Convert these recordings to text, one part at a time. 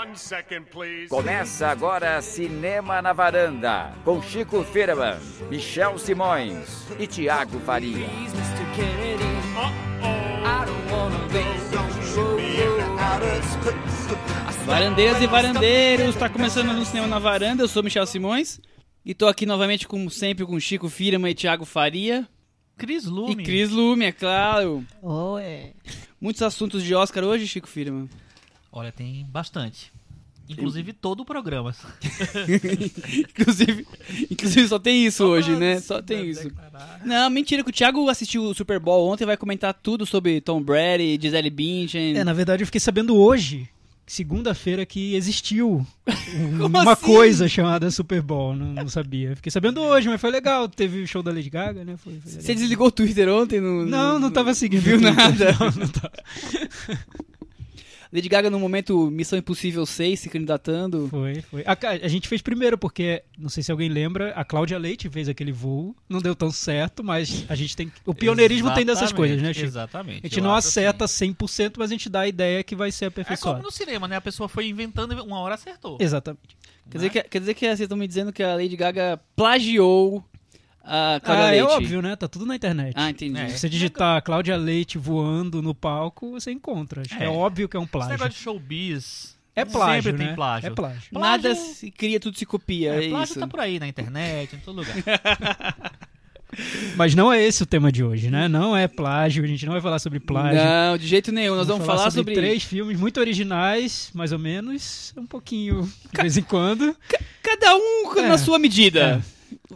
One second, please. Começa agora Cinema na Varanda, com Chico Firman, Michel Simões e Tiago Faria. Varandeiras e varandeiros, tá começando no Cinema na Varanda, eu sou Michel Simões e tô aqui novamente, como sempre, com Chico Firman e Thiago Faria. Cris Lume. E Cris Lume, é claro. Oi. Muitos assuntos de Oscar hoje, Chico Firman. Olha, tem bastante. Inclusive todo o programa. inclusive, inclusive só tem isso Só hoje, né? Só tem isso. declarar. Não, mentira, que o Thiago assistiu o Super Bowl ontem e vai comentar tudo sobre Tom Brady, Gisele Bündchen. É, na verdade eu fiquei sabendo hoje, segunda-feira, que existiu um- uma assim? coisa chamada Super Bowl. Não, não sabia. Fiquei sabendo hoje, mas foi legal. Teve o show da Lady Gaga, né? Foi, foi. Você desligou o Twitter ontem? No, Não, não tava seguindo. Viu nada? Não, não tava. Lady Gaga no momento Missão Impossível 6 se candidatando. Foi, foi. A, a gente fez primeiro, porque, não sei se alguém lembra, a Cláudia Leite fez aquele voo. Não deu tão certo, mas a gente tem. O pioneirismo tem dessas coisas, né, Chico? Exatamente. A gente não acerta assim. 100%, mas a gente dá a ideia que vai ser É como aperfeiçoado. no cinema, né? A pessoa foi inventando e uma hora acertou. Exatamente. Quer dizer, que, quer dizer que vocês estão me dizendo que a Lady Gaga plagiou a Cláudia Ah, Leite? é óbvio, né? Tá tudo na internet. Ah, entendi. É. Se você digitar Cláudia Leite voando no palco, você encontra. É, É. óbvio que é um Esse plágio. negócio de showbiz. É plágio, Sempre né? tem plágio. É plágio. Nada Plágio- se cria, tudo se copia. É, É, plágio isso. tá por aí na internet, em todo lugar. Mas não é esse o tema de hoje, né? Não é plágio, a gente não vai falar sobre plágio. Não, de jeito nenhum. Nós vamos, falar, sobre. três filmes muito originais, mais ou menos, um pouquinho de vez em quando. Cada um É. na sua medida.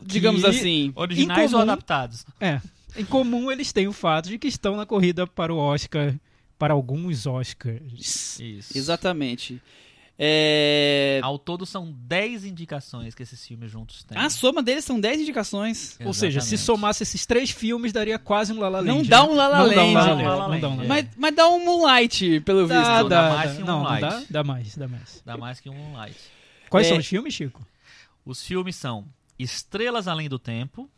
Digamos Que- assim. Originais ou Incomum. adaptados? É. Em comum, eles têm o fato de que estão na corrida para o Oscar, para alguns Oscars. Isso. Exatamente. É... Ao todo são 10 indicações que esses filmes juntos têm. A soma deles são 10 indicações. Ou seja, se Exatamente. somasse esses três filmes, daria quase um La La Land. Não dá né? um Não dá um Land. La La Não Land. dá um Não dá um Land. Mas, mas dá um Moonlight, pelo Dá, visto. dá, Dá mais dá. que um Não, não Moonlight. dá, dá mais, dá mais. Dá mais que um Moonlight. Quais É. são os filmes, Chico? Os filmes são Estrelas Além do Tempo,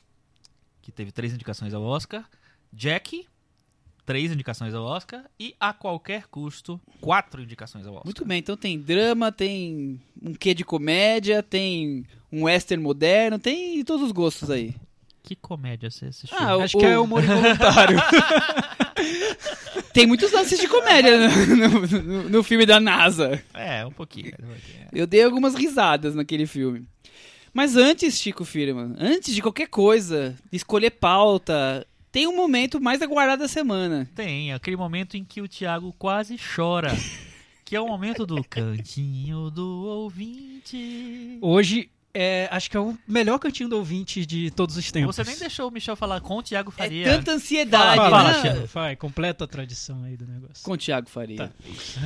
que teve três indicações ao Oscar, Jack, três indicações ao Oscar, e A Qualquer Custo, quatro indicações ao Oscar. Muito bem, então tem drama, tem um quê de comédia, tem um western moderno, tem todos os gostos aí. Que comédia você assistiu? Ah, o- Acho que é humor involuntário. Tem muitos lances de comédia no, no- no- filme da NASA. É, um pouquinho. um pouquinho. Eu dei algumas risadas naquele filme. Mas antes, Chico Firman, antes de qualquer coisa, de escolher pauta, tem um momento mais aguardado da semana. Tem, aquele momento em que o Thiago quase chora. Que é o momento do cantinho do ouvinte. Hoje, é, acho que é o melhor cantinho do ouvinte de todos os tempos. Você nem deixou o Michel falar com o Thiago É Faria. tanta ansiedade, Fala, fala, né? Vai, completa a tradição aí do negócio. Com o Thiago Faria. Tá.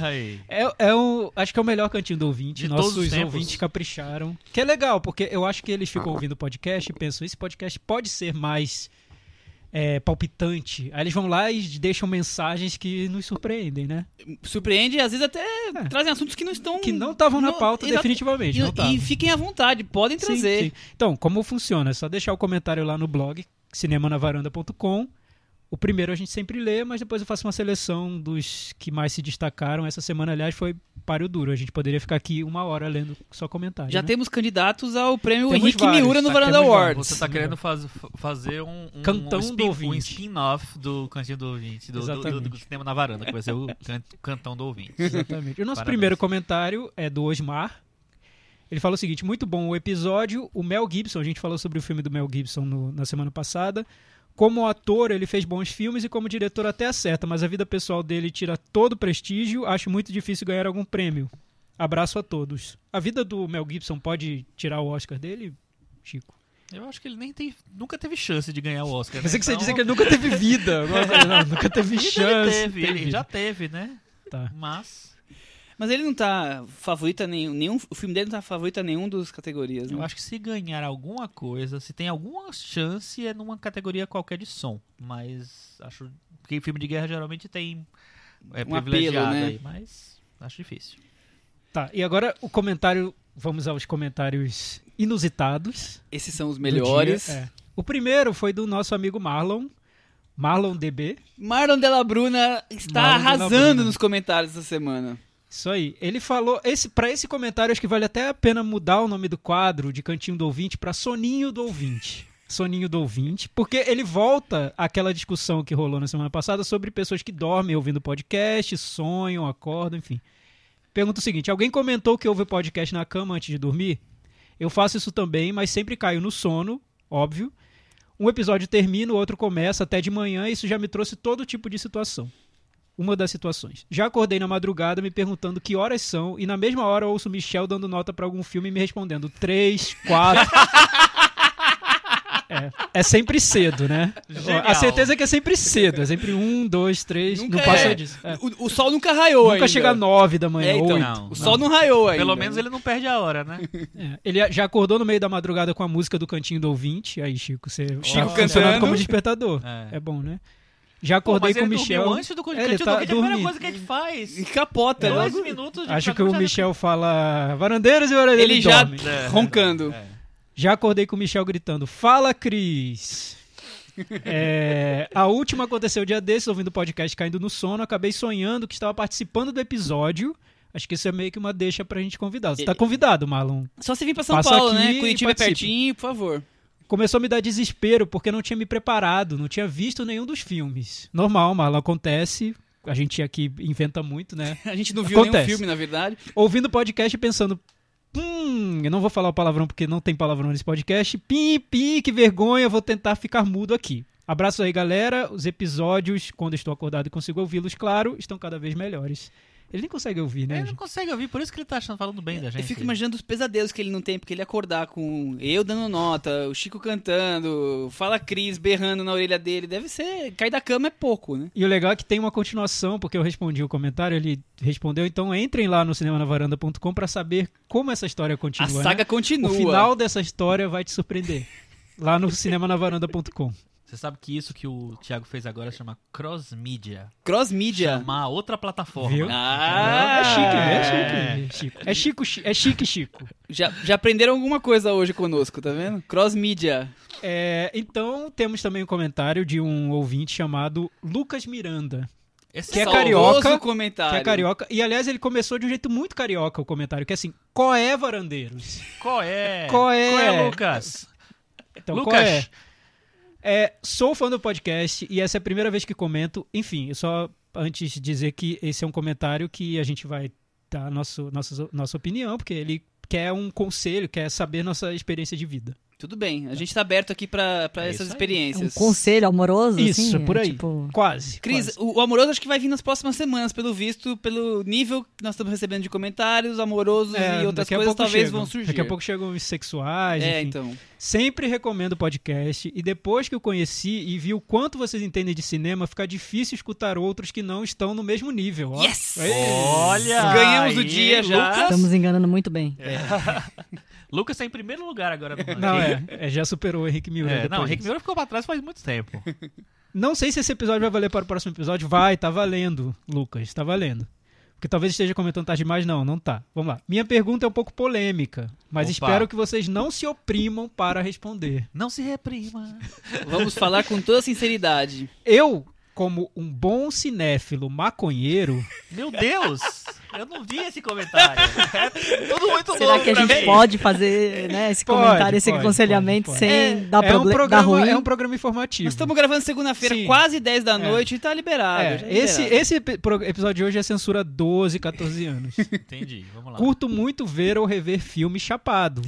Aí. É, é o, acho que é o melhor cantinho do ouvinte. De todos os Nossos tempos. ouvintes capricharam. Que é legal, porque eu acho que eles ficam ouvindo o podcast e pensam, esse podcast pode ser mais é, palpitante. Aí eles vão lá e deixam mensagens que nos surpreendem, né? Surpreende e às vezes até trazem assuntos que não estão... Que não estavam na pauta e definitivamente. E, não e fiquem à vontade, podem Sim, trazer. sim. Então, como funciona? É só deixar o comentário lá no blog, cinemanavaranda.com. O primeiro a gente sempre lê, mas depois eu faço uma seleção dos que mais se destacaram. Essa semana, aliás, foi páreo duro. A gente poderia ficar aqui uma hora lendo só comentário. Já né? temos candidatos ao prêmio Temos Henrique vários, Miura no tá? Varanda Awards. Você tá querendo faz- fazer um, um, Cantão um do spin- ouvinte. um spin-off do Cantinho do Ouvinte, do, do, do, do Cinema na Varanda, que vai ser o can- Cantão do Ouvinte. Exatamente. O nosso Parabéns. primeiro comentário é do Osmar. Ele fala o seguinte: muito bom o episódio. O Mel Gibson, a gente falou sobre o filme do Mel Gibson no- na semana passada. Como ator, ele fez bons filmes e como diretor até acerta, mas a vida pessoal dele tira todo o prestígio. Acho muito difícil ganhar algum prêmio. Abraço a todos. A vida do Mel Gibson pode tirar o Oscar dele, Chico? Eu acho que ele nem tem, nunca teve chance de ganhar o Oscar. Pensei né? que você Então, dizia que ele nunca teve vida. Não, nunca teve chance. Ele teve, ele Teve. já teve, né? Tá. Mas Mas ele não tá favorito a nenhum, nenhum. O filme dele não tá favorito a nenhum dos categorias, né? eu acho que se ganhar alguma coisa, se tem alguma chance, é numa categoria qualquer de som. Mas acho que filme de guerra geralmente tem é, Um apelo, privilegiado né? aí, mas acho difícil. Tá, e agora o comentário. Vamos aos comentários inusitados. Esses são os melhores. dia. É. O primeiro foi do nosso amigo Marlon. Marlon DB. Marlon Della Bruna está Marlon arrasando Bruna. nos comentários essa semana. Isso aí. Ele falou, esse para esse comentário acho que vale até a pena mudar o nome do quadro de Cantinho do Ouvinte para Soninho do Ouvinte. Soninho do Ouvinte, porque ele volta àquela discussão que rolou na semana passada sobre pessoas que dormem ouvindo podcast, sonham, acordam, enfim. Pergunta o seguinte: alguém comentou que ouve podcast na cama antes de dormir? Eu faço isso também, mas sempre caio no sono, óbvio. Um episódio termina, o outro começa até de manhã, e isso já me trouxe todo tipo de situação uma das situações. Já acordei na madrugada me perguntando que horas são e na mesma hora ouço Michel dando nota para algum filme e me respondendo três, quatro. é, é sempre cedo, né? Genial. A certeza é que é sempre cedo. É sempre um, dois, três. Nunca não passa é. disso. É. O, o sol nunca raiou Nunca ainda. chega a nove da manhã, É, então, oito. Não, o sol não raiou ainda. Pelo menos ele não perde a hora, né? É, Ele já acordou no meio da madrugada com a música do Cantinho do Ouvinte. Aí, Chico, você Chico tá funcionando cantando. como despertador. É. É, bom, né? Já Pô, acordei mas com o ele Michel. antes do É, ele tá do ouvinte, é a primeira dormindo. coisa que a gente faz. E capota. É, logo- Dois minutos de Acho que o Michel fala varandeiros e orelhas Ele já dormem. É. roncando. É. Já acordei com o Michel gritando: Fala, Cris! É, a última aconteceu dia desses, ouvindo o podcast caindo no sono. Acabei sonhando que estava participando do episódio. Acho que isso é meio que uma deixa pra gente convidar. Você tá Ele- convidado, Marlon. Só você vir pra São Passa Paulo, aqui né? Curitiba é pertinho, por favor. Começou a me dar desespero porque não tinha me preparado, não tinha visto nenhum dos filmes. Normal, Marlon, acontece. A gente aqui inventa muito, né? A gente não viu nenhum Acontece. filme, na verdade. ouvindo o podcast e pensando. Hum, eu não vou falar o palavrão porque não tem palavrão nesse podcast. Pim, pim, que vergonha, vou tentar ficar mudo aqui. Abraço aí, galera. Os episódios, quando estou acordado e consigo ouvi-los, claro, estão cada vez melhores. Ele nem consegue ouvir, né? Ele não gente? consegue ouvir, por isso que ele tá achando, falando bem da gente. Eu fico imaginando os pesadelos que ele não tem, porque ele acordar com eu dando nota, o Chico cantando, fala Cris berrando na orelha dele. Deve ser. Cair da cama é pouco, né? E o legal é que tem uma continuação, porque eu respondi o comentário, ele respondeu. Então entrem lá no cinemanavaranda.com para saber como essa história A continua. saga né? continua. O final dessa história vai te surpreender. Lá no cinemanavaranda.com. Você sabe que isso que o Thiago fez agora chama cross-media. Cross Media. Chamar outra plataforma. Viu? Ah, é chique, é chique, Chico. É chico, chi- é chique, Chico. Já, já aprenderam alguma coisa hoje conosco, tá vendo? Cross Media. É, então, temos também um comentário de um ouvinte chamado Lucas Miranda, Esse Que é carioca, comentário. que é carioca. E, aliás, ele começou de um jeito muito carioca o comentário, que é assim, qual é, varandeiros? Qual é? Qual é? Qual é, Lucas? Então, Lucas. qual é? É, sou fã do podcast e essa é a primeira vez que comento. Enfim, eu só antes de dizer que esse é um comentário que a gente vai dar nosso, nossa, nossa opinião, porque ele quer um conselho, quer saber nossa experiência de vida. Tudo bem, a gente tá aberto aqui pra, pra É essas aí. É um experiências. conselho amoroso, Isso, assim? por aí. tipo- Quase. Cris, quase. o, amoroso acho que vai vir nas próximas semanas, pelo visto, pelo nível que nós estamos recebendo de comentários, amorosos É, e outras coisas talvez chegam. vão surgir. Daqui a pouco chegam os sexuais, É, enfim. então. Sempre recomendo o podcast e depois que eu conheci e vi o quanto vocês entendem de cinema, fica difícil escutar outros que não estão no mesmo nível. ó. Yes! Ei! Olha! Ganhamos o dia já. Lucas, Estamos enganando muito bem. Lucas tá em primeiro lugar agora no Não, é, é, já superou o Henrique Miura. É, não, o Rick disso. Miura ficou pra trás faz muito tempo. Não sei se esse episódio vai valer para o próximo episódio. Vai, tá valendo, Lucas, tá valendo. Porque talvez esteja comentando tarde demais. Não, não tá. Vamos lá. Minha pergunta é um pouco polêmica, mas Opa. espero que vocês não se oprimam para responder. Não se reprima. Vamos falar com toda sinceridade. Eu, como um bom cinéfilo maconheiro, Meu Deus! Eu não vi esse comentário. É tudo muito Será novo que a gente mim. pode fazer né, esse Pode, comentário, esse pode, aconselhamento pode, sem É, dar, é, um dar programa, ruim? é um programa informativo. Nós estamos gravando segunda-feira, quase 10 da É. noite, e tá liberado. É, é esse, liberado. esse pro- episódio de hoje é censura 12, 14 anos. Entendi, vamos lá. Curto muito ver ou rever filme chapado.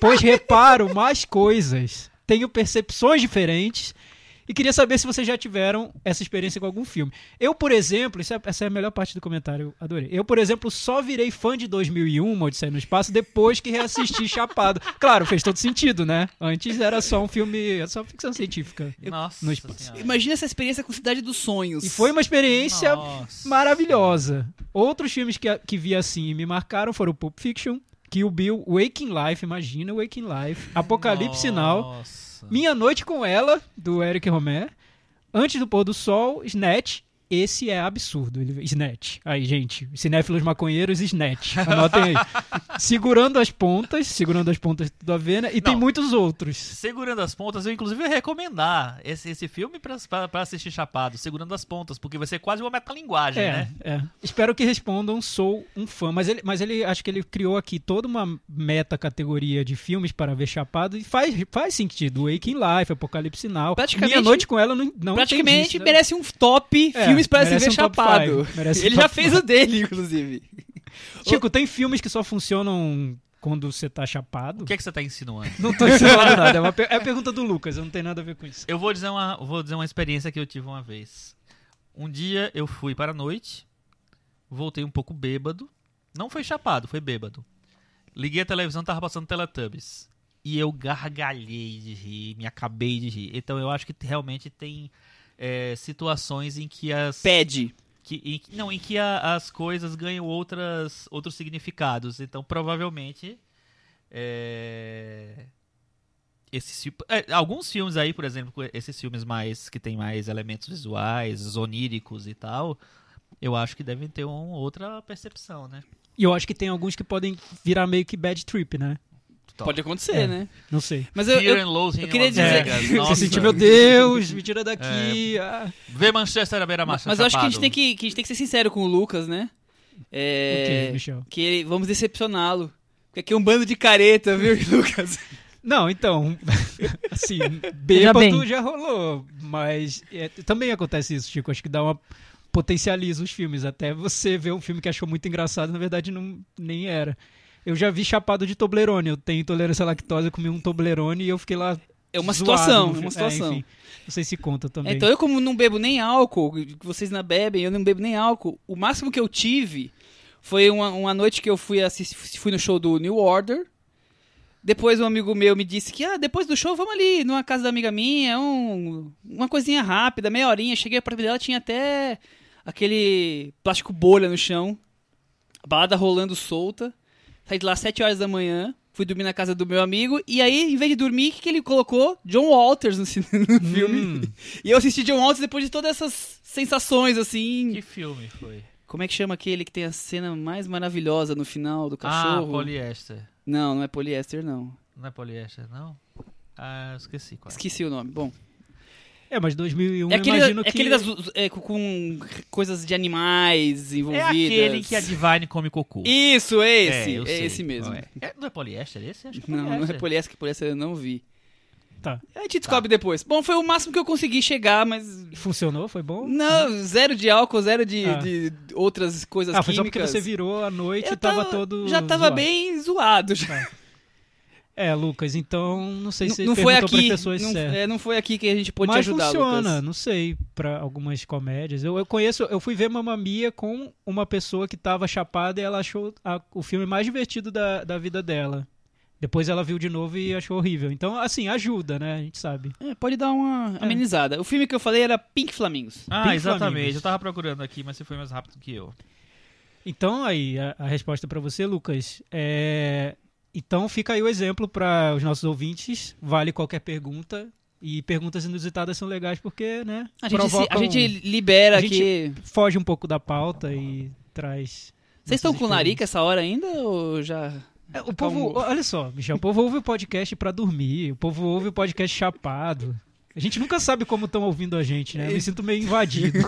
Pois reparo mais coisas, tenho percepções diferentes e queria saber se vocês já tiveram essa experiência com algum filme. Eu, por exemplo, é- essa é a melhor parte do comentário, eu adorei. Eu, por exemplo, só virei fã de 2001, Uma Odisseia no Espaço, depois que reassisti Chapado. Claro, fez todo sentido, né? Antes era só um filme, era só ficção científica. Nossa no espaço. Senhora. Imagina essa experiência com Cidade dos Sonhos. E foi uma experiência Nossa. maravilhosa. Outros filmes que, que vi assim e me marcaram foram Pulp Fiction, Kill Bill, Waking Life, imagina Waking Life, Apocalipse Now, Nossa. Minha Noite com Ela, do Eric Romer, Antes do Pôr do Sol, Snatch esse é absurdo. Ele, Snatch. Aí, gente, cinéfilos maconheiros, Snatch. Anotem aí. segurando as pontas, segurando as pontas tudo a ver, né? E tem Não. muitos outros. Segurando as pontas, eu inclusive ia recomendar esse, esse filme pra assistir chapado, Segurando as Pontas, porque vai ser quase uma metalinguagem, É, né? é. Espero que respondam, sou um fã. Mas ele, mas ele acho que ele criou aqui toda uma meta categoria de filmes para ver chapado e faz, faz sentido. Waking Life, Apocalipse Now. Praticamente- Minha Noite com ela não, não Praticamente tem né? merece um top É, filmes para se merece ver um chapado. five, um Ele já fez o dele, inclusive. Chico, tem filmes que só funcionam quando você tá chapado? O que, é que você tá insinuando? Não tô ensinando nada. É, uma per- é a pergunta do Lucas, eu não tem nada a ver com isso. Eu vou dizer, uma, vou dizer uma experiência que eu tive uma vez. Um dia eu fui para a noite, voltei um pouco bêbado. Não foi chapado, foi bêbado. Liguei a televisão, tava passando Teletubbies. E eu gargalhei de rir, me acabei de rir. Então eu acho que realmente tem é, situações em que as. Pede. Que, em, que- não, em que a- as coisas ganham outras, outros significados. Então, provavelmente. É, esses, é, alguns filmes aí, por exemplo, esses filmes mais que tem mais elementos visuais, oníricos e tal, eu acho que devem ter uma outra percepção, né? E eu acho que tem alguns que podem virar meio que bad trip, né? Pode acontecer, É. né? Não sei. Mas eu, eu- eu em queria Las dizer-. Você Nossa. sentiu, meu Deus, me tira daqui. ah. Vê Manchester à beira-mar mas eu acho que a gente tem que, que a gente tem que ser sincero com o Lucas, né? É, Ok, Michel. que vamos decepcioná-lo. Porque aqui é um bando de careta, viu, Lucas? Não, então, assim, bêbado bem. já rolou, mas é, também acontece isso, Chico, acho que dá uma potencializa os filmes, até você ver um filme que achou muito engraçado, na verdade não nem era. Eu já vi chapado de Toblerone, eu tenho intolerância à lactose, eu comi um Toblerone e eu fiquei lá É uma zoado situação, no é uma situação. enfim, não sei se conta também. Então eu como não bebo nem álcool, vocês não bebem, eu não bebo nem álcool. O máximo que eu tive foi uma, uma noite que eu fui assistir, fui no show do New Order. Depois um amigo meu me disse que, ah, depois do show vamos ali numa casa da amiga minha, um, uma coisinha rápida, meia horinha. Cheguei pra dela, tinha até aquele plástico bolha no chão, balada rolando solta. Saí de lá às 7 horas da manhã, fui dormir na casa do meu amigo, e aí, em vez de dormir, o que, que ele colocou? John Walters no, no filme. Hum, E eu assisti John Walters depois de todas essas sensações, assim. Que filme foi? Como é que chama aquele que tem a cena mais maravilhosa no final do Ah, cachorro? poliéster. Não, não é poliéster, não. Não é poliéster, não? Ah, esqueci qual é. Esqueci o nome. Bom, é, mas 2001 é aquele, imagino é que... aquele das, é, com- coisas de animais É envolvidas. aquele em que a Divine come cocô. Isso, é esse. É, sei esse mesmo. qual É. É, não é poliéster esse? Acho que é Não, não é poliéster. que poliéster eu não vi. Tá. A gente descobre depois. Bom, foi o máximo que eu consegui chegar, mas... Funcionou? Foi bom? Não, zero de álcool, zero de, Ah. de outras coisas Ah, foi só porque químicas. você virou à noite Eu e tava, tava- todo Já tava zoado. bem zoado. Já. É, Lucas, então não sei se não você foi perguntou aqui, pessoas não, é, não foi aqui que a gente pôde Mas te ajudar, funciona, Lucas. não sei, pra algumas comédias. Eu, eu conheço, eu fui ver Mamma Mia com uma pessoa que tava chapada e ela achou a- o filme mais divertido da, da vida dela. Depois ela viu de novo e achou horrível. Então, assim, ajuda, né? A gente sabe. É, pode dar uma É. amenizada. O filme que eu falei era Pink Flamingos. Ah, Pink exatamente. Flamingos. Eu tava procurando aqui, mas você foi mais rápido que eu. Então, aí, a, a resposta pra você, Lucas, é... Então, fica aí o exemplo para os nossos ouvintes. Vale qualquer pergunta. E perguntas inusitadas são legais porque, né? A gente, se- a gente libera a gente- aqui. foge um pouco da pauta e traz. Vocês estão com larica essa hora ainda ou já. É, o povo, olha só, Michel, o povo ouve o podcast pra dormir, o povo ouve o podcast chapado. A gente nunca sabe como estão ouvindo a gente, né? Eu me sinto meio invadido.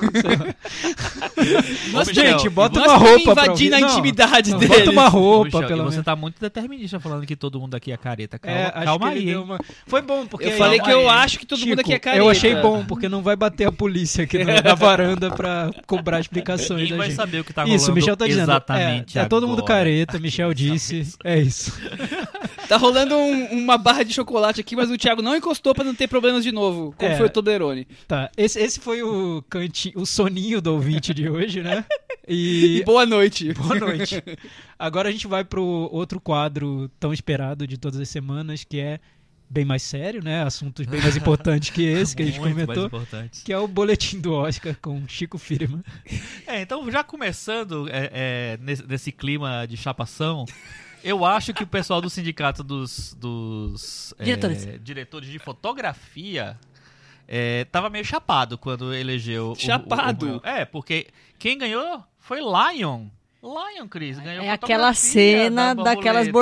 Ô, gente, bota uma estamos roupa pra invadindo ouvir. a Não, intimidade não, deles. Bota uma roupa, Michel, pelo menos. você tá muito determinista falando que todo mundo aqui é careta. Calma, É, calma aí, uma- Foi bom, porque... Eu falei que eu aí. acho que todo mundo Chico, aqui é careta. Eu achei bom, porque não vai bater a polícia aqui na, na varanda pra cobrar explicações Ninguém vai gente. saber o que tá rolando Isso, o Michel tá dizendo. exatamente é, é todo mundo careta, Michel disse. É isso. Tá rolando um- uma barra de chocolate aqui, mas o Thiago não encostou pra não ter problemas de novo, como É. foi o Toblerone. Tá, esse, esse foi o cantinho, o soninho do ouvinte de hoje, né? E E boa noite. boa noite. Agora a gente vai pro outro quadro tão esperado de todas as semanas, que é bem mais sério, né? Assuntos bem mais importantes que esse que a gente comentou. importante. Que é o boletim do Oscar com Chico Firman. É, então já começando é, é, nesse, nesse clima de chapação, eu acho que o pessoal do sindicato dos, dos é, Diretores. diretores de fotografia é, tava meio chapado quando elegeu. o- Chapado? o- o- é, porque quem ganhou foi Lion. Lion, Cris, ganhou É aquela cena da daquelas borboleta.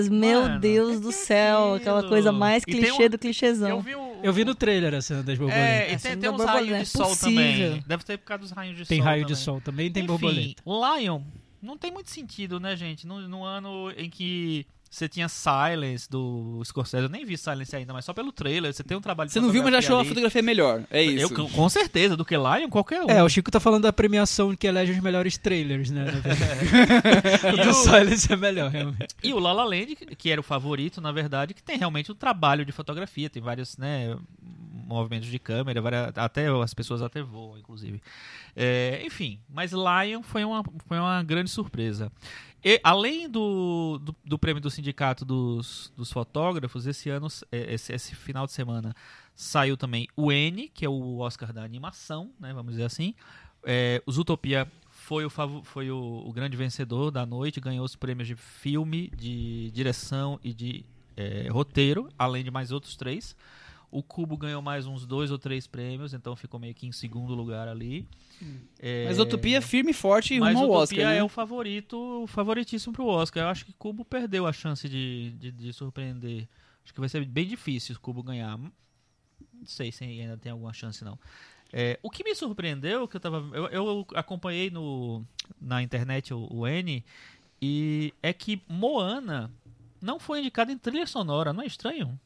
borboletas. Meu Mano, Deus que do é céu. Aquela coisa mais E tem clichê um- do clichêzão. Eu vi, o, Eu vi no trailer a cena das É, borboletas. e A tem, tem uns borboleta, raios de é sol possível. também. Deve ter por causa dos raios de Tem sol. raio de também. sol também, tem Enfim, borboleta. Lion não tem muito sentido, né, gente? No, no ano em que você tinha Silence do Scorsese, eu nem vi Silence ainda, mas só pelo trailer, você tem um trabalho de Você não viu, mas já achou a fotografia melhor. É ali. isso. Eu, com certeza, do que Lion, qualquer um. É, o Chico tá falando da premiação que elege os melhores trailers, né? verdade. o E do o- Silence é melhor, realmente. E o La La Land, que era o favorito, na verdade, que tem realmente um trabalho de fotografia, tem vários, né, movimentos de câmera, várias- até as pessoas até voam, inclusive. É, enfim, mas Lion foi uma, foi uma grande surpresa. E, além do, do, do prêmio do sindicato dos, dos fotógrafos, esse ano, é, esse, esse final de semana, saiu também o N, que é o Oscar da animação, né, vamos dizer assim. É, o Zootopia foi, o, foi o, o grande vencedor da noite, ganhou os prêmios de filme, de direção e de é, roteiro, além de mais outros três. O Cubo ganhou mais uns dois ou três prêmios, então ficou meio que em segundo lugar ali. É, Mas Utopia firme e forte mas rumo ao Utopia Oscar, né? é o favorito, o favoritíssimo pro Oscar. Eu acho que Cubo perdeu a chance de, de, de surpreender. Acho que vai ser bem difícil o Cubo ganhar. Não sei se ainda tem alguma chance, não. É, o que me surpreendeu, que eu tava. Eu, eu acompanhei no, na internet o, o N, e é que Moana não foi indicado em trilha sonora, não é estranho?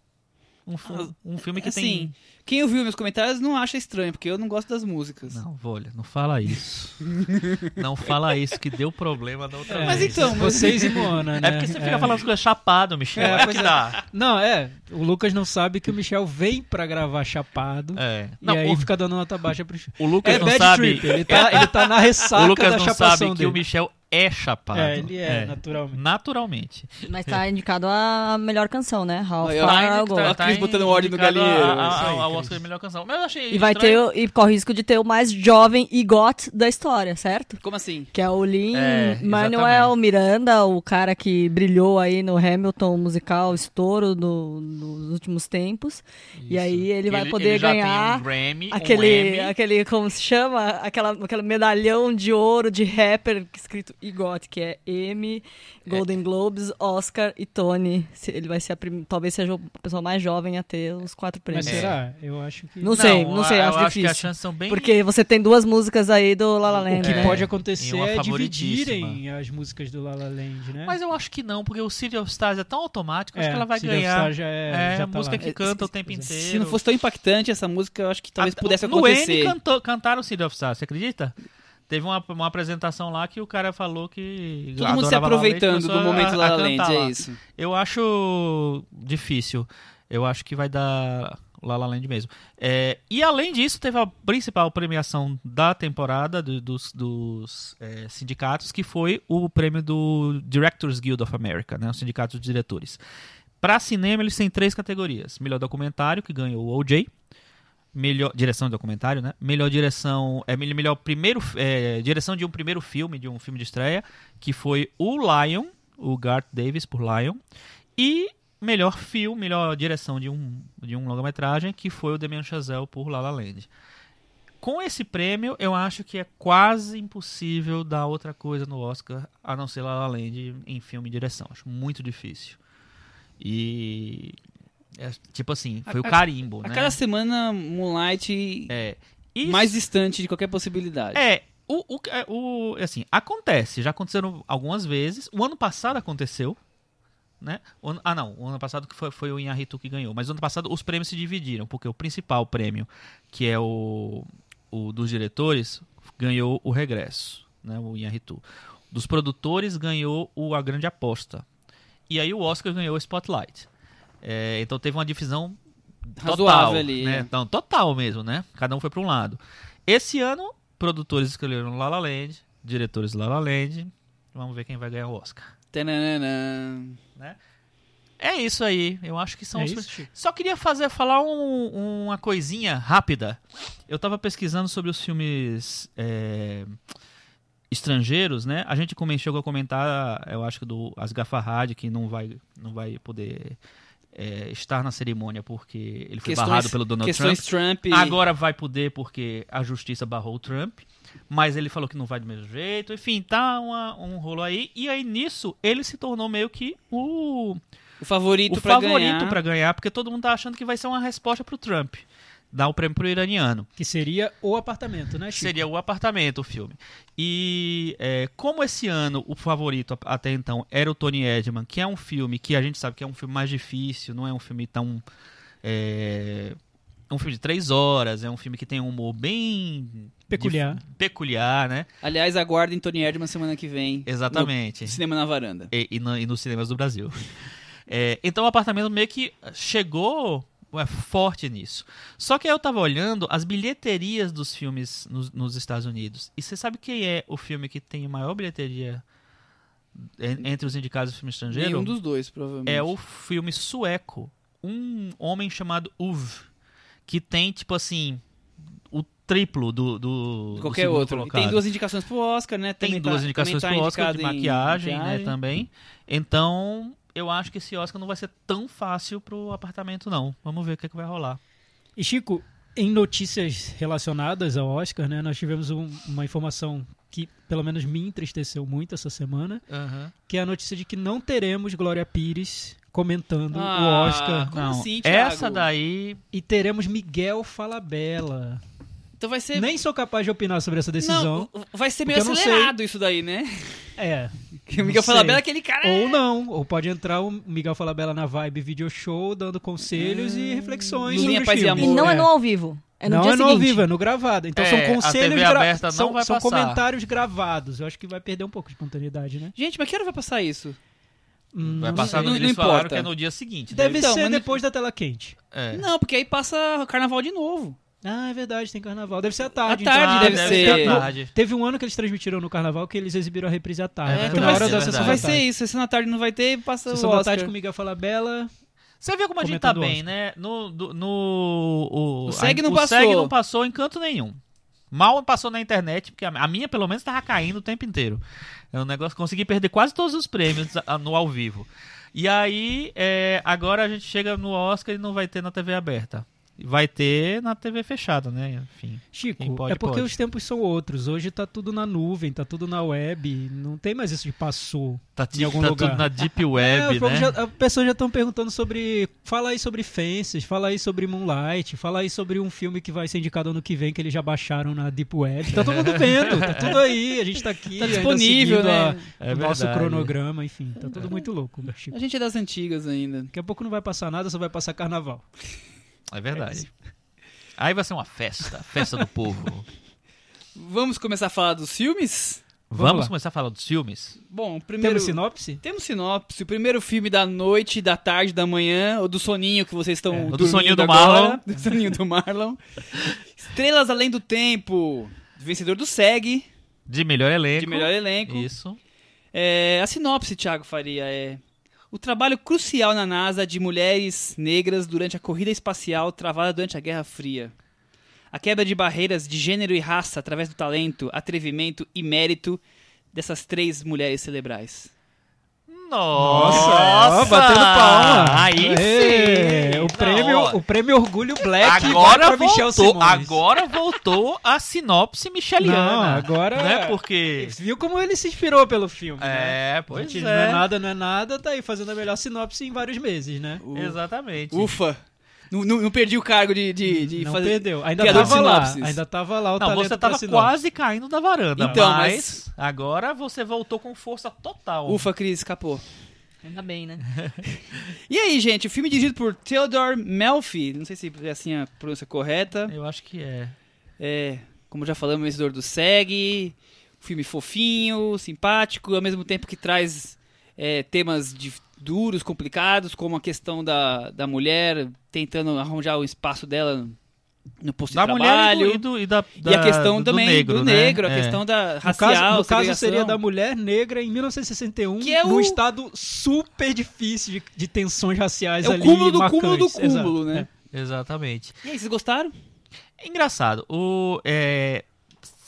Um, fi- Ah, um filme que assim, tem. Quem ouviu meus comentários não acha estranho, porque eu não gosto das músicas. Não, Volha, não fala isso. não fala isso, que deu problema da outra É, Mas vez. então, mas- Vocês e Moana, né? É porque você fica falando as coisas chapado, Michel. É, É, pois que é. dá. Não, é. O Lucas não sabe que o Michel vem pra gravar chapado. É. E Não, aí o, fica dando nota baixa pro Chico. o Lucas É não sabe. trip. Ele tá, ele tá na ressaca o Lucas da não sabe que dele. o Michel é chapado. É, ele é, naturalmente. Naturalmente. Mas tá indicado a melhor canção, né? How Far tá I'll Go. A Cris botando ordem no galinheiro. a- Isso Ao. Oscar de melhor canção. Mas eu achei. E vai ter, estranho. e corre o risco de ter o mais jovem EGOT da história, certo? Como assim? Que é o Lin É, Manuel exatamente. Miranda, o cara que brilhou aí no Hamilton musical, estouro do- dos últimos tempos. E aí ele vai poder ele ganhar um Grammy, um aquele, Emmy. aquele, como se chama? Aquela, aquele medalhão de ouro de rapper escrito EGOT, que é M, Golden Globes, Oscar e Tony. Ele vai ser a prim- talvez seja a pessoa mais jovem a ter os quatro Mas prêmios. será? Eu acho que. Não sei, não sei, eu acho acho que difícil. as chances são bem. Porque você tem duas músicas aí do La La O Land, que né? pode E acontecer é dividirem as músicas do La La Land, né? Mas eu acho que não, porque o City of Stars é tão automático, acho É, que ela vai City of ganhar. Stars já é- já a tá música lá. que É, canta o se- tempo se inteiro. Se não fosse tão impactante essa música, eu acho que talvez Até- pudesse no acontecer. N cantou, cantaram City of Stars, você acredita? Teve uma, uma apresentação lá que o cara falou que. Todo mundo se La La aproveitando do momento La La Land, é isso. Eu acho difícil. Eu acho que vai dar La La Land mesmo. É, e além disso, teve a principal premiação da temporada do- dos, dos, é, sindicatos, que foi o prêmio do Directors Guild of America, né, o sindicato de diretores. Para cinema, eles têm três categorias: melhor documentário, que ganhou o OJ. Melhor direção de documentário, né? Melhor direção, é mel- melhor primeiro, é, direção de um primeiro filme, de um filme de estreia, que foi o Lion, o Garth Davis por Lion, e melhor filme, melhor direção de um de um longa-metragem, que foi o Damien Chazelle por La La Land. Com esse prêmio, eu acho que é quase impossível dar outra coisa no Oscar a não ser La La Land em filme e direção. Acho muito difícil. E é, tipo assim, foi A- o carimbo, A né? cada semana, Moonlight É. Isso- mais distante de qualquer possibilidade. É, o, o, é, o- assim, acontece, já aconteceram algumas vezes. O ano passado aconteceu, né? Ano- ah, não, o ano passado que foi, foi o Inharitu que ganhou. Mas o ano passado os prêmios se dividiram, porque o principal prêmio, que é o, o dos diretores, ganhou o Regresso, né? O Inharitu. Dos produtores ganhou o A Grande Aposta. E aí o Oscar ganhou o Spotlight. É, então teve uma divisão total, Razoável ali, né? Então, total mesmo, né? Cada um foi para um lado. Esse ano, produtores escolheram La La Land, diretores La La Land. Vamos ver quem vai ganhar o Oscar. Tananana. É isso aí. Eu acho que são É os. isso? Só queria fazer falar um- uma coisinha rápida. Eu tava pesquisando sobre os filmes é, estrangeiros, né? A gente chegou a comentar, eu acho que do Asghar Farhad, que não vai, não vai poder é, estar na cerimônia porque ele foi Questões- barrado pelo Donald Trump. Trump. Agora vai poder porque a justiça barrou o Trump. Mas ele falou que não vai do mesmo jeito. Enfim, tá uma- um rolo aí. E aí nisso ele se tornou meio que o, o favorito o pra favorito ganhar. pra ganhar, porque todo mundo tá achando que vai ser uma resposta pro Trump. Dar o prêmio pro iraniano. Que seria o apartamento, né, Chico? Seria o apartamento o filme. E é, como esse ano o favorito até então era o Tony Edman, que é um filme que a gente sabe que é um filme mais difícil, não é um filme tão. É, é um filme de três horas, é um filme que tem um humor bem. Peculiar. dif- peculiar, né? Aliás, aguardem Tony Erdman semana que vem. Exatamente. No Cinema na Varanda. E, e, no- e nos cinemas do Brasil. É, então o apartamento meio que chegou é, forte nisso. Só que aí eu tava olhando as bilheterias dos filmes nos, nos Estados Unidos. E você sabe quem é o filme que tem maior bilheteria en- entre os indicados do filme estrangeiro? Nenhum dos dois, provavelmente. É o filme sueco. Um homem chamado Uv. Que tem, tipo assim, o triplo do. do do Qualquer segundo outro. Tem duas indicações pro Oscar, né? Tem duas tá- indicações tá pro Oscar de indicado em maquiagem, né, maquiagem. também. Então, eu acho que esse Oscar não vai ser tão fácil pro apartamento, não. Vamos ver o que, é que vai rolar. E Chico, em notícias relacionadas ao Oscar, né, nós tivemos um- uma informação que pelo menos me entristeceu muito essa semana, que é a notícia de que não teremos Glória Pires comentando Ah, o Oscar Como não, assim, Thiago? essa daí. e teremos Miguel Falabella. Então vai ser. Nem sou capaz de opinar sobre essa decisão. Não, vai ser meio não acelerado isso daí, né? É. Que o Miguel. Falabella é aquele cara. Ou não, ou pode entrar o Miguel Falabella na vibe video show, dando conselhos e reflexões sobre Paz e filmes. E Amor. não é É. no ao vivo. É no não dia é no seguinte. ao vivo, é no gravado. Então É, são a conselhos TV gra- aberta não são, vai são comentários gravados. Eu acho que vai perder um pouco de espontaneidade, né? Gente, mas que hora vai passar isso? Hum, Vai não passar no. Não- Eles não falaram que é no dia seguinte. Deve Então, ser depois da tela quente. É. Não, porque aí passa carnaval de novo. Ah, é verdade, tem carnaval. Deve ser à tarde. À tarde então. Ah, deve ser. à tarde. Teve um ano que eles transmitiram no carnaval que eles exibiram a reprise à tarde. É, Foi então na vai hora ser- da é sessão da vai ser isso. Sessão da tarde não vai ter, passa Sessão o da Oscar. tarde com Miguel Falabella. Você vê como a gente tá bem, né? No, do- no, o, O SEG não o passou. SEG não passou em canto nenhum. Mal passou na internet, porque a, a minha, pelo menos, tava caindo o tempo inteiro. É um negócio, consegui perder quase todos os prêmios a- no ao vivo. E aí, é, agora a gente chega no Oscar e não vai ter na TV aberta. Vai ter na TV fechada, né? Enfim. Chico, pode, é porque pode. os tempos são outros. Hoje tá tudo na nuvem, tá tudo na web. Não tem mais isso de passou. Tá, Em algum tá lugar. tudo na Deep É, Web, povo né? já, as pessoas já estão perguntando sobre. Fala aí sobre Fences, fala aí sobre Moonlight, fala aí sobre um filme que vai ser indicado ano que vem que eles já baixaram na Deep Web. Tá todo mundo vendo, tá tudo aí. A gente tá aqui. Tá ainda disponível, seguindo a- né? É o nosso cronograma, enfim. Tá tudo muito louco, Chico. A gente é das antigas ainda. Daqui a pouco não vai passar nada, só vai passar carnaval. É verdade. Aí vai ser uma festa, festa do povo. Vamos começar a falar dos filmes? Vamos Vamos começar a falar dos filmes? Bom, primeiro... Temos sinopse? Temos sinopse. O primeiro filme da noite, da tarde, da manhã, ou do soninho que vocês estão É, do soninho do agora. Marlon. Do soninho do Marlon. Estrelas Além do Tempo. Vencedor do SEG, De melhor elenco. de melhor elenco. Isso. É, a sinopse, Thiago Faria, é... O trabalho crucial na NASA de mulheres negras durante a corrida espacial travada durante a Guerra Fria. A quebra de barreiras de gênero e raça através do talento, atrevimento e mérito dessas três mulheres cerebrais. Nossa! ó, batendo palma. Aí Ê, sim! O prêmio, o prêmio Orgulho Black agora vai pra Michel voltou, Simões. agora voltou a sinopse micheliana. Não, agora- Né? Porque... Viu como ele se inspirou pelo filme, né? É, A pois gente é. Não é nada, não é nada, tá aí fazendo a melhor sinopse em vários meses, né? Exatamente. Ufa! Não, não- não perdi o cargo de, de, de não fazer. perdeu. Ainda criador de tava lá. Ainda tava lá o Não, talento você tava quase caindo da varanda. Então, mas, agora você voltou com força total. Ufa, Cris, escapou. Ainda bem, né? E aí, gente, o filme dirigido por Theodore Melfi, não sei se é assim a pronúncia correta. Eu acho que é. É, como já falamos, vencedor do SEG, filme fofinho, simpático, ao mesmo tempo que traz é, temas de- duros, complicados, como a questão da, da mulher tentando arranjar o espaço dela no posto Da de mulher trabalho. e, do, e, do, e da, E a questão do também negro, do né? negro, a É. questão da No racial, caso, no caso seria da mulher negra em 1961, Que é o- num estado super difícil de, de tensões raciais É o ali cúmulo do marcantes. cúmulo do Exato. cúmulo, né? Exatamente. E aí, vocês gostaram? É engraçado. O, é,